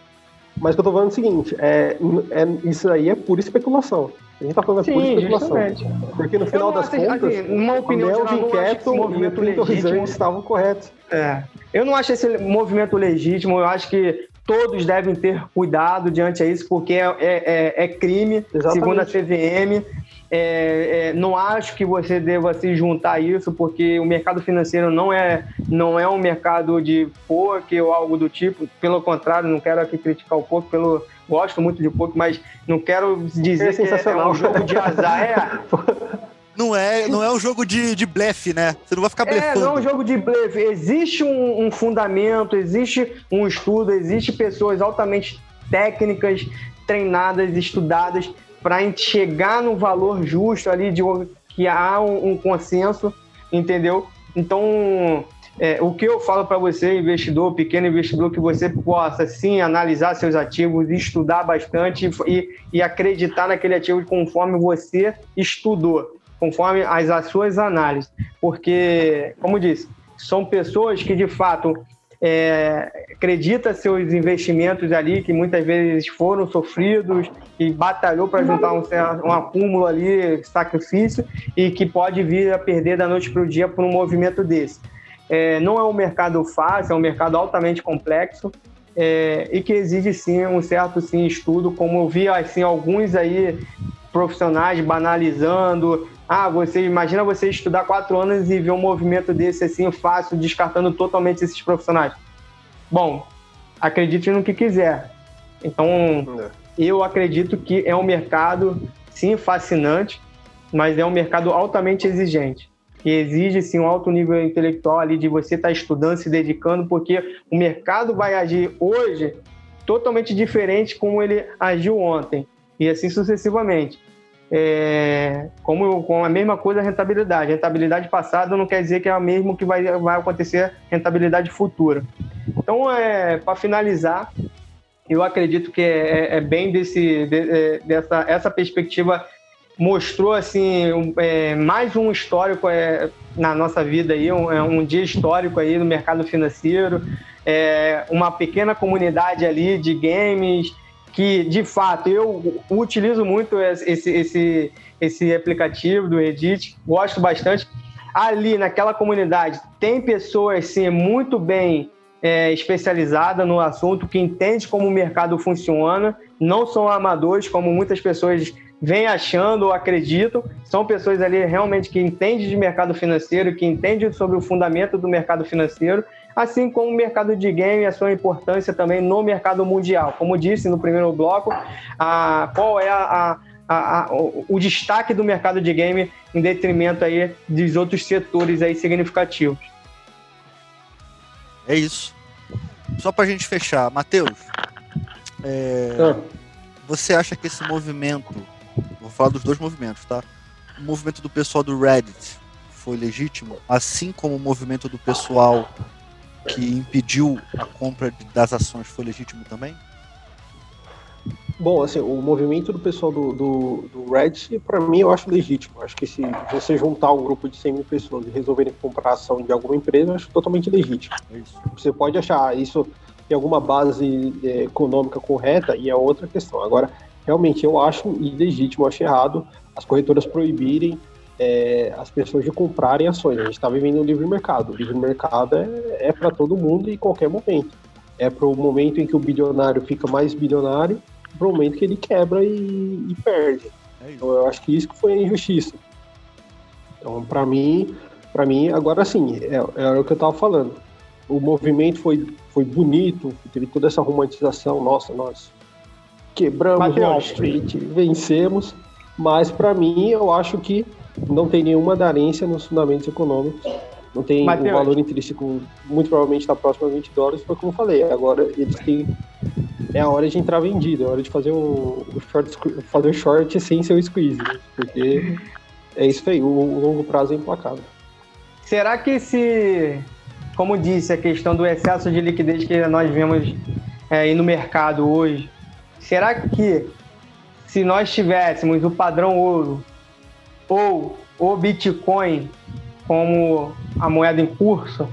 Mas o que eu tô falando é o seguinte, é, é- isso aí é pura especulação. A gente tá falando de pura Sim, especulação. justamente. Porque no final das acho, contas, assim, numa opinião acho esse Kettle e o movimento Clinton. Reserve estavam corretos. É. Eu não acho esse movimento legítimo, eu acho que todos devem ter cuidado diante a isso, porque é, é- é- é crime, Exatamente. segundo a CVM. É, é, não acho que você deva se juntar a isso, porque o mercado financeiro não é, não é um mercado de poker ou algo do tipo. Pelo contrário, não quero aqui criticar o poker, pelo, gosto muito de poker, mas não quero dizer É que é, é sensacional. um jogo de azar. É, (laughs) Não é, não é um jogo de, de blefe, né? Você não vai ficar É, blefando. não é um jogo de blefe. Existe um, um fundamento, existe um estudo, existe pessoas altamente técnicas, treinadas, estudadas, para chegar no valor justo ali de que há um, um consenso, entendeu? Então, é, o que eu falo para você, investidor, pequeno investidor, que você possa sim analisar seus ativos, estudar bastante e, e acreditar naquele ativo conforme você estudou, conforme as, as suas análises. Porque, como disse, são pessoas que de fato é, acredita seus investimentos ali, que muitas vezes foram sofridos e batalhou para juntar um, um acúmulo ali, sacrifício, e que pode vir a perder da noite para o dia por um movimento desse. É, não é um mercado fácil, é um mercado altamente complexo é, e que exige sim um certo sim estudo, como eu vi assim alguns aí profissionais banalizando. Ah, você imagina você estudar quatro anos e ver um movimento desse assim fácil, descartando totalmente esses profissionais. Bom, acredite no que quiser. Então, eu acredito que é um mercado, sim, fascinante, mas é um mercado altamente exigente. Que exige, sim, um alto nível intelectual ali de você estar estudando, se dedicando, porque o mercado vai agir hoje totalmente diferente como ele agiu ontem, e assim sucessivamente. É, como com a mesma coisa a rentabilidade. Rentabilidade passada não quer dizer que é o mesmo que vai, vai acontecer rentabilidade futura. Então, é, para finalizar, eu acredito que é, é bem desse, de- é, dessa essa perspectiva mostrou assim um, é, mais um histórico é, na nossa vida aí, um, é um dia histórico aí no mercado financeiro, é, uma pequena comunidade ali de games que de fato eu utilizo muito esse, esse, esse aplicativo do Reddit, gosto bastante. Ali naquela comunidade tem pessoas sim muito bem é, especializada no assunto, que entende como o mercado funciona, não são amadores, como muitas pessoas vêm achando ou acreditam, são pessoas ali realmente que entendem de mercado financeiro, que entendem sobre o fundamento do mercado financeiro, assim como o mercado de game e a sua importância também no mercado mundial. Como disse no primeiro bloco, a, qual é a, a, a, o, o destaque do mercado de game em detrimento aí dos outros setores aí significativos. É isso. Só pra gente fechar, Matheus, é, Ah, você acha que esse movimento, vou falar dos dois movimentos, tá? O movimento do pessoal do Reddit foi legítimo, assim como o movimento do pessoal que impediu a compra das ações foi legítimo também? Bom, assim, o movimento do pessoal do, do, do Reddit, para mim, eu acho legítimo. Acho que se você juntar um grupo de 100 mil pessoas e resolverem comprar ação de alguma empresa, eu acho totalmente legítimo. É isso. Você pode achar isso tem alguma base é, econômica correta e é outra questão. Agora, realmente, eu acho ilegítimo, acho errado as corretoras proibirem é, as pessoas de comprarem ações. A gente está vivendo um livre mercado. O livre mercado é, é para todo mundo e qualquer momento. É para o momento em que o bilionário fica mais bilionário, para o momento que ele quebra e, e perde. É. Então eu acho que isso que foi a injustiça. Então, para mim, para mim, agora sim, é, é o que eu tava falando. O movimento foi, foi bonito, teve toda essa romantização, nossa, nós quebramos Mateus. Wall Street, vencemos, mas para mim eu acho que não tem nenhuma aderência nos fundamentos econômicos. Não tem Mateus. o valor intrínseco, muito provavelmente está próximo a 20 dólares, foi como eu falei. Agora eles têm. É a hora de entrar vendido, é a hora de fazer o, o short, fazer o short sem ser o squeeze, né? porque é isso aí, o, o longo prazo é implacável. Será que se, como disse, a questão do excesso de liquidez que nós vemos é, aí no mercado hoje, será que se nós tivéssemos o padrão ouro ou o Bitcoin como a moeda em curso,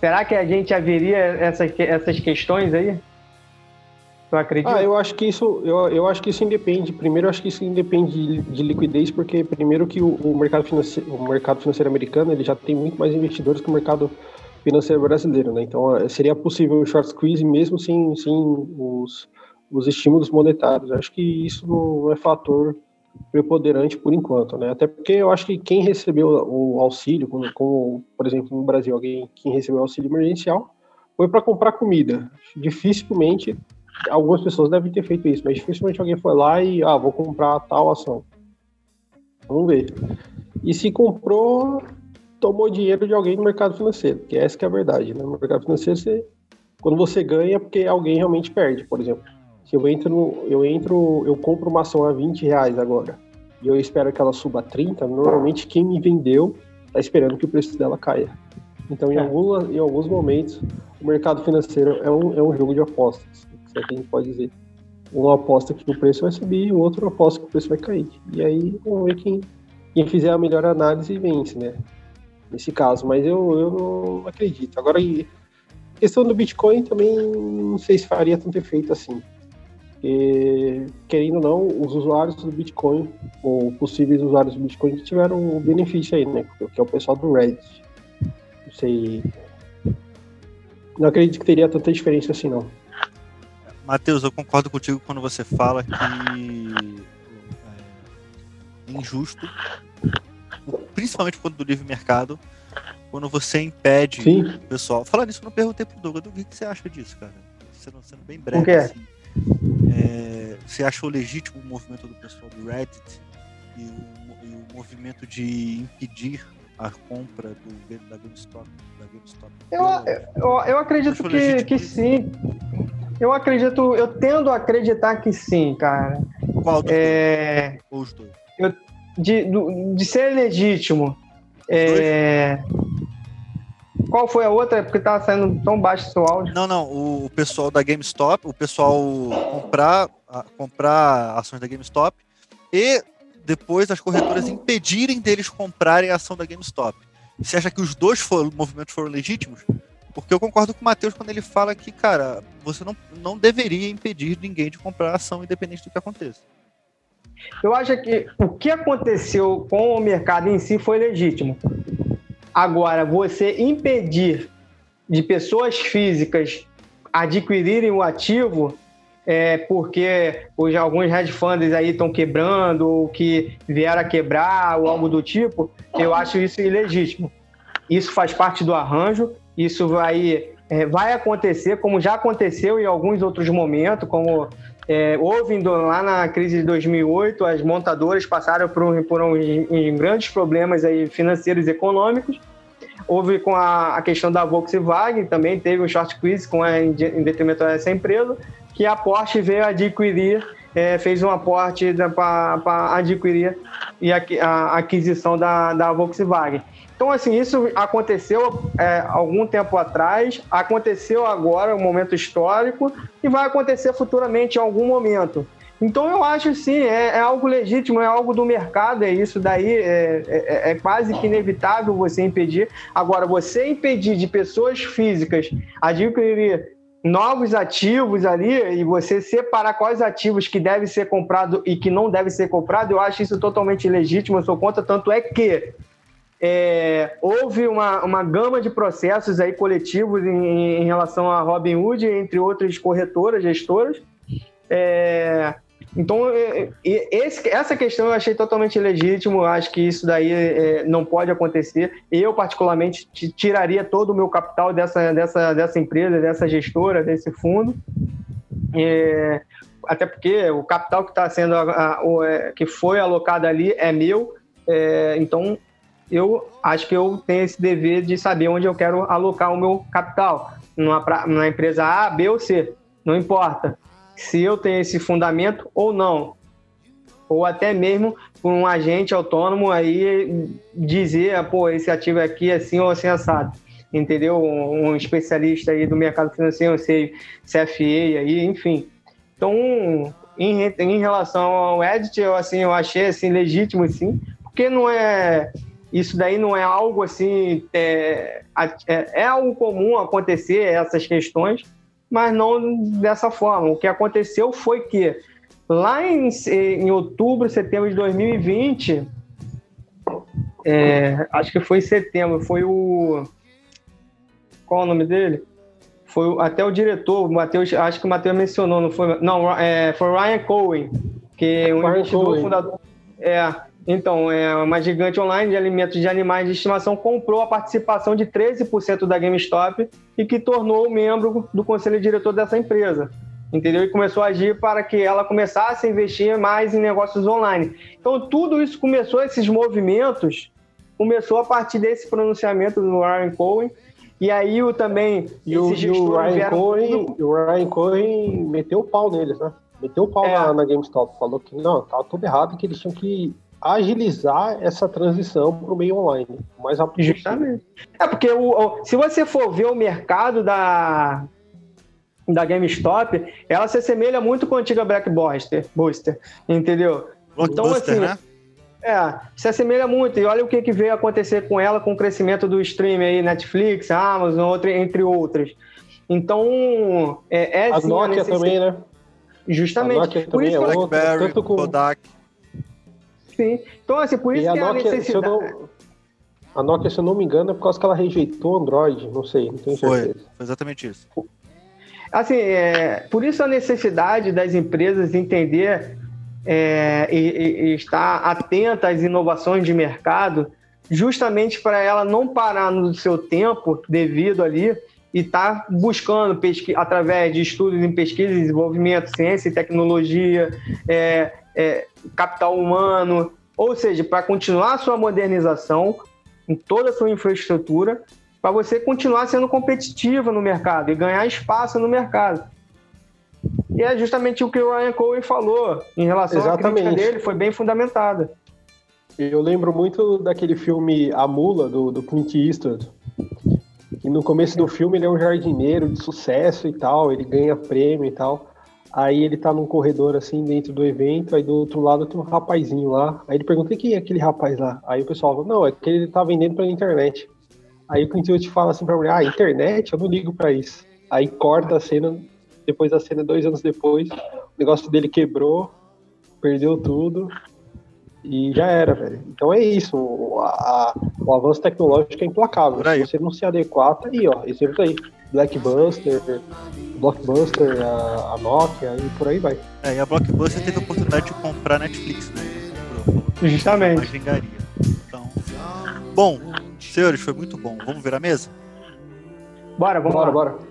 será que a gente haveria essas, essas questões aí? Tu acredita? Ah, eu acho que isso, eu, eu acho que isso independe. Primeiro, eu acho que isso independe de, de liquidez, porque primeiro que o, o mercado financeiro, o mercado financeiro americano, ele já tem muito mais investidores que o mercado financeiro brasileiro, né? Então, eh, seria possível um short squeeze mesmo sem, sem os, os estímulos monetários. Eu acho que isso não é fator preponderante por enquanto, né? Até porque eu acho que quem recebeu o auxílio, como, como, por exemplo, no Brasil, alguém quem recebeu o auxílio emergencial, foi para comprar comida. Dificilmente algumas pessoas devem ter feito isso, mas dificilmente alguém foi lá e, ah, vou comprar tal ação. Vamos ver. E se comprou, tomou dinheiro de alguém no mercado financeiro, que essa que é a verdade, né? No mercado financeiro, você, quando você ganha, é porque alguém realmente perde, por exemplo. Se eu entro, eu entro, eu compro uma ação a 20 reais agora, e eu espero que ela suba a 30, normalmente quem me vendeu está esperando que o preço dela caia. Então, em, É. alguma, em alguns momentos, o mercado financeiro é um, é um jogo de apostas, se é que a gente pode dizer. Um aposta que o preço vai subir, o outro aposta que o preço vai cair. E aí, vamos ver quem, quem fizer a melhor análise vence, né? Nesse caso, mas eu, eu não acredito. Agora, e questão do Bitcoin também não sei se faria tanto efeito assim. Porque, querendo ou não, os usuários do Bitcoin, ou possíveis usuários do Bitcoin, que tiveram o benefício aí, né? Que é o pessoal do Reddit. Não sei. Não acredito que teria tanta diferença assim, não. Matheus, eu concordo contigo quando você fala que é injusto, principalmente quando do livre mercado, quando você impede Sim. o pessoal. Falando nisso, eu não perguntei pro Douglas, o que que você acha disso, cara? Sendo, sendo bem breve. O quê? assim. É, você achou legítimo o movimento do pessoal do Reddit e o, e o movimento de impedir a compra do, da GameStop? Da GameStop Eu, eu, eu acredito que, que sim. Eu acredito, eu tendo a acreditar que sim, cara. Qual dos É, dois? Ou os dois? de, do- de ser legítimo. É, qual foi a outra? Porque tava saindo tão baixo seu áudio. Não, não. O, o pessoal da GameStop, o pessoal comprar, a- comprar ações da GameStop e depois as corretoras impedirem deles comprarem a ação da GameStop. Você acha que os dois foram, movimentos foram legítimos? Porque eu concordo com o Matheus quando ele fala que, cara, você não, não deveria impedir ninguém de comprar a ação independente do que aconteça. Eu acho que o que aconteceu com o mercado em si foi legítimo. Agora, você impedir de pessoas físicas adquirirem o ativo é porque hoje alguns hedge funds aí estão quebrando ou que vieram a quebrar ou algo do tipo, eu acho isso ilegítimo. Isso faz parte do arranjo, isso vai, é, vai acontecer, como já aconteceu em alguns outros momentos, como é, houve em do- lá na crise de 2008, as montadoras passaram por, por uns, uns grandes problemas aí financeiros e econômicos. Houve com a, a questão da Volkswagen, também teve um short squeeze com a, em, em detrimento dessa empresa, que a Porsche veio adquirir, é, fez um aporte para adquirir e a, a aquisição da, da Volkswagen. Então, assim, isso aconteceu é, algum tempo atrás, aconteceu agora, um momento histórico, e vai acontecer futuramente em algum momento. Então, eu acho sim, é, é algo legítimo, é algo do mercado, é isso daí, é, é, é quase que inevitável você impedir. Agora, você impedir de pessoas físicas adquirir novos ativos ali e você separar quais ativos que devem ser comprados e que não devem ser comprados, eu acho isso totalmente legítimo, eu sou contra, tanto é que é, houve uma, uma gama de processos aí coletivos em, em relação a Robinhood, entre outras corretoras, gestoras. É, então, é, esse, essa questão eu achei totalmente legítimo. Acho que isso daí é, não pode acontecer. Eu, particularmente, tiraria todo o meu capital dessa, dessa, dessa empresa, dessa gestora, desse fundo. É, até porque o capital que está sendo a, a, o, é, que foi alocado ali é meu. É, então, eu acho que eu tenho esse dever de saber onde eu quero alocar o meu capital. Numa, numa empresa A, B ou C, não importa se eu tenho esse fundamento ou não. Ou até mesmo por um agente autônomo aí dizer, pô, esse ativo aqui é assim ou assim assado. Entendeu? Um especialista aí do mercado financeiro, sei, CFA aí, enfim. Então, em, em relação ao edit, eu, assim, eu achei assim, legítimo, sim, porque não é isso daí não é algo assim, é, é, é algo comum acontecer essas questões, mas não dessa forma. O que aconteceu foi que lá em, em outubro, setembro de 2020, é, acho que foi em setembro, foi o. Qual é o nome dele? Foi até o diretor, o Mateus, acho que o Matheus mencionou, não foi? Não, é, foi Ryan Cohen, que é um investidor Cohen. fundador. É, então, é uma gigante online de alimentos de animais de estimação comprou a participação de 13% da GameStop e que tornou membro do conselho diretor dessa empresa. Entendeu? E começou a agir para que ela começasse a investir mais em negócios online. Então, tudo isso começou, esses movimentos, começou a partir desse pronunciamento do Ryan Cohen. E aí o também. E o, e o Ryan Cohen, tudo... o Ryan Cohen meteu o pau neles, né? Meteu o pau é. na, na GameStop. Falou que não, estava tudo errado, que eles tinham que agilizar essa transição para o meio online, o mais rápido Justamente. É porque o, o, se você for ver o mercado da, da GameStop, ela se assemelha muito com a antiga Blackbuster, Booster, entendeu? Então, assim, né? É, se assemelha muito. E olha o que, que veio acontecer com ela com o crescimento do stream aí, Netflix, Amazon, outra, entre outras. Então, é, é a sim, Nokia a também, né? Justamente. A Nokia também é outra, tanto com... Kodak. Sim. Então, assim, por isso e que a Nokia, a necessidade... Não, a Nokia, se eu não me engano, é por causa que ela rejeitou Android, não sei, não tenho certeza. Foi, foi exatamente isso. Assim, é, por isso a necessidade das empresas entender é, e, e, estar atenta às inovações de mercado, justamente para ela não parar no seu tempo devido ali e estar tá buscando através de estudos em pesquisa desenvolvimento, ciência e tecnologia, é, é, capital humano, ou seja, para continuar a sua modernização em toda a sua infraestrutura, para você continuar sendo competitiva no mercado e ganhar espaço no mercado. E é justamente o que o Ryan Cohen falou em relação Exatamente. à crítica dele, foi bem fundamentada. Eu lembro muito daquele filme A Mula, do, do Clint Eastwood. E no começo do filme ele é um jardineiro de sucesso e tal, ele ganha prêmio e tal. Aí ele tá num corredor assim dentro do evento, aí do outro lado tem um rapazinho lá. Aí ele pergunta quem é aquele rapaz lá. Aí o pessoal fala, não, é que ele tá vendendo pela internet. Aí o Clint Eastwood fala assim pra mulher, ah, internet? Eu não ligo pra isso. Aí corta a cena, depois da cena, dois anos depois, o negócio dele quebrou, perdeu tudo e já era, velho. Então é isso, o, a, o avanço tecnológico é implacável. Se você não se adequar, tá aí, ó, exemplos aí. Blackbuster, Blockbuster, a, a, Nokia e por aí vai. É, e a Blockbuster teve a oportunidade de comprar a Netflix, né? Justamente. Então, bom, senhores, foi muito bom. Vamos ver a mesa? Bora, vamos bora, lá. bora.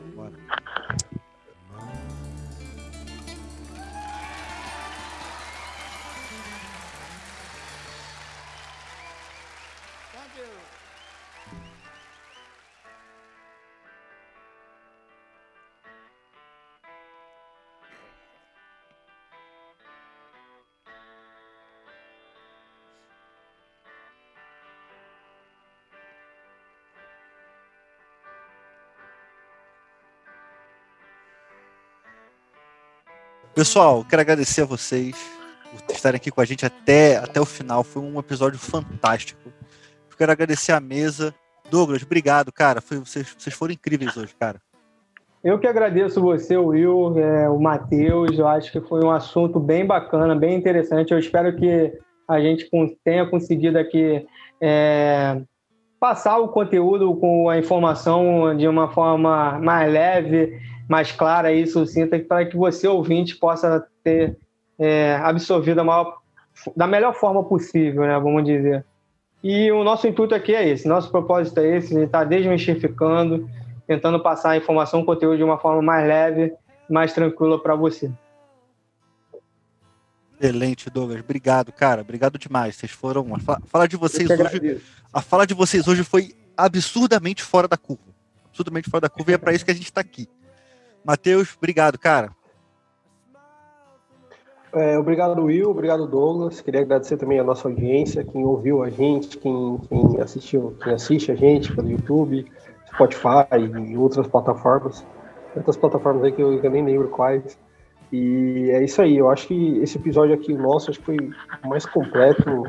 Pessoal, quero agradecer a vocês por estarem aqui com a gente até, até o final. Foi um episódio fantástico. Quero agradecer a mesa. Douglas, obrigado, cara. Foi, vocês, vocês foram incríveis hoje, cara. Eu que agradeço você, Will, é, o Matheus. Eu acho que foi um assunto bem bacana, bem interessante. Eu espero que a gente tenha conseguido aqui é, passar o conteúdo com a informação de uma forma mais leve, mais clara e sucinta, para que você, ouvinte, possa ter é, absorvido maior, da melhor forma possível, né, vamos dizer. E o nosso intuito aqui é esse, nosso propósito é esse, a gente está desmistificando, tentando passar a informação, o conteúdo de uma forma mais leve, mais tranquila para você. Excelente, Douglas. Obrigado, cara. Obrigado demais. Vocês foram. A fala de vocês hoje. A fala de vocês hoje foi absurdamente fora da curva. Absurdamente fora da curva, e é para isso que a gente está aqui. Matheus, obrigado, cara. É, obrigado, Will. Obrigado, Douglas. Queria agradecer também a nossa audiência, quem ouviu a gente, quem, quem assistiu, quem assiste a gente pelo YouTube, Spotify e outras plataformas. Tantas plataformas aí que eu, eu nem lembro quais. E é isso aí. Eu acho que esse episódio aqui nosso acho que foi mais completo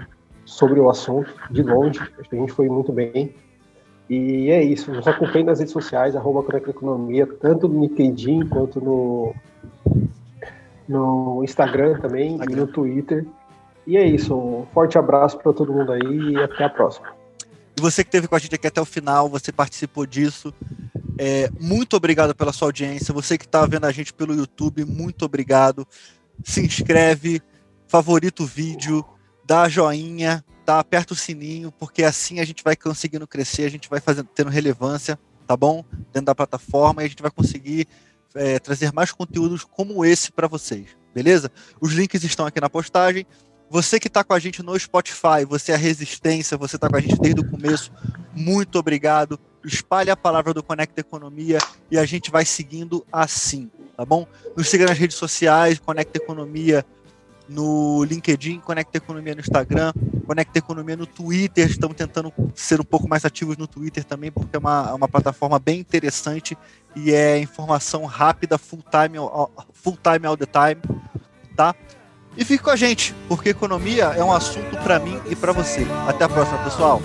sobre o assunto, de longe. Acho que a gente foi muito bem. E é isso. Nos acompanhe nas redes sociais, arroba Conecta Economia, tanto no LinkedIn quanto no, no Instagram também Instagram. e no Twitter. E é isso. Um forte abraço para todo mundo aí e até a próxima. E você que esteve com a gente aqui até o final, você participou disso. É, muito obrigado pela sua audiência. Você que está vendo a gente pelo YouTube, muito obrigado. Se inscreve, favorita o vídeo, dá joinha, tá? aperta o sininho, porque assim a gente vai conseguindo crescer, a gente vai fazendo, tendo relevância, tá bom? Dentro da plataforma e a gente vai conseguir é, trazer mais conteúdos como esse para vocês, beleza? Os links estão aqui na postagem. Você que está com a gente no Spotify, você é a Resistência, você está com a gente desde o começo, muito obrigado. Espalhe a palavra do Conecta Economia e a gente vai seguindo assim, tá bom? Nos siga nas redes sociais, Conecta Economia no LinkedIn, Conecta Economia no Instagram, Conecta Economia no Twitter. Estamos tentando ser um pouco mais ativos no Twitter também, porque é uma, é uma plataforma bem interessante e é informação rápida, full time, full time all the time, tá? E fique com a gente, porque economia é um assunto para mim e para você. Até a próxima, pessoal.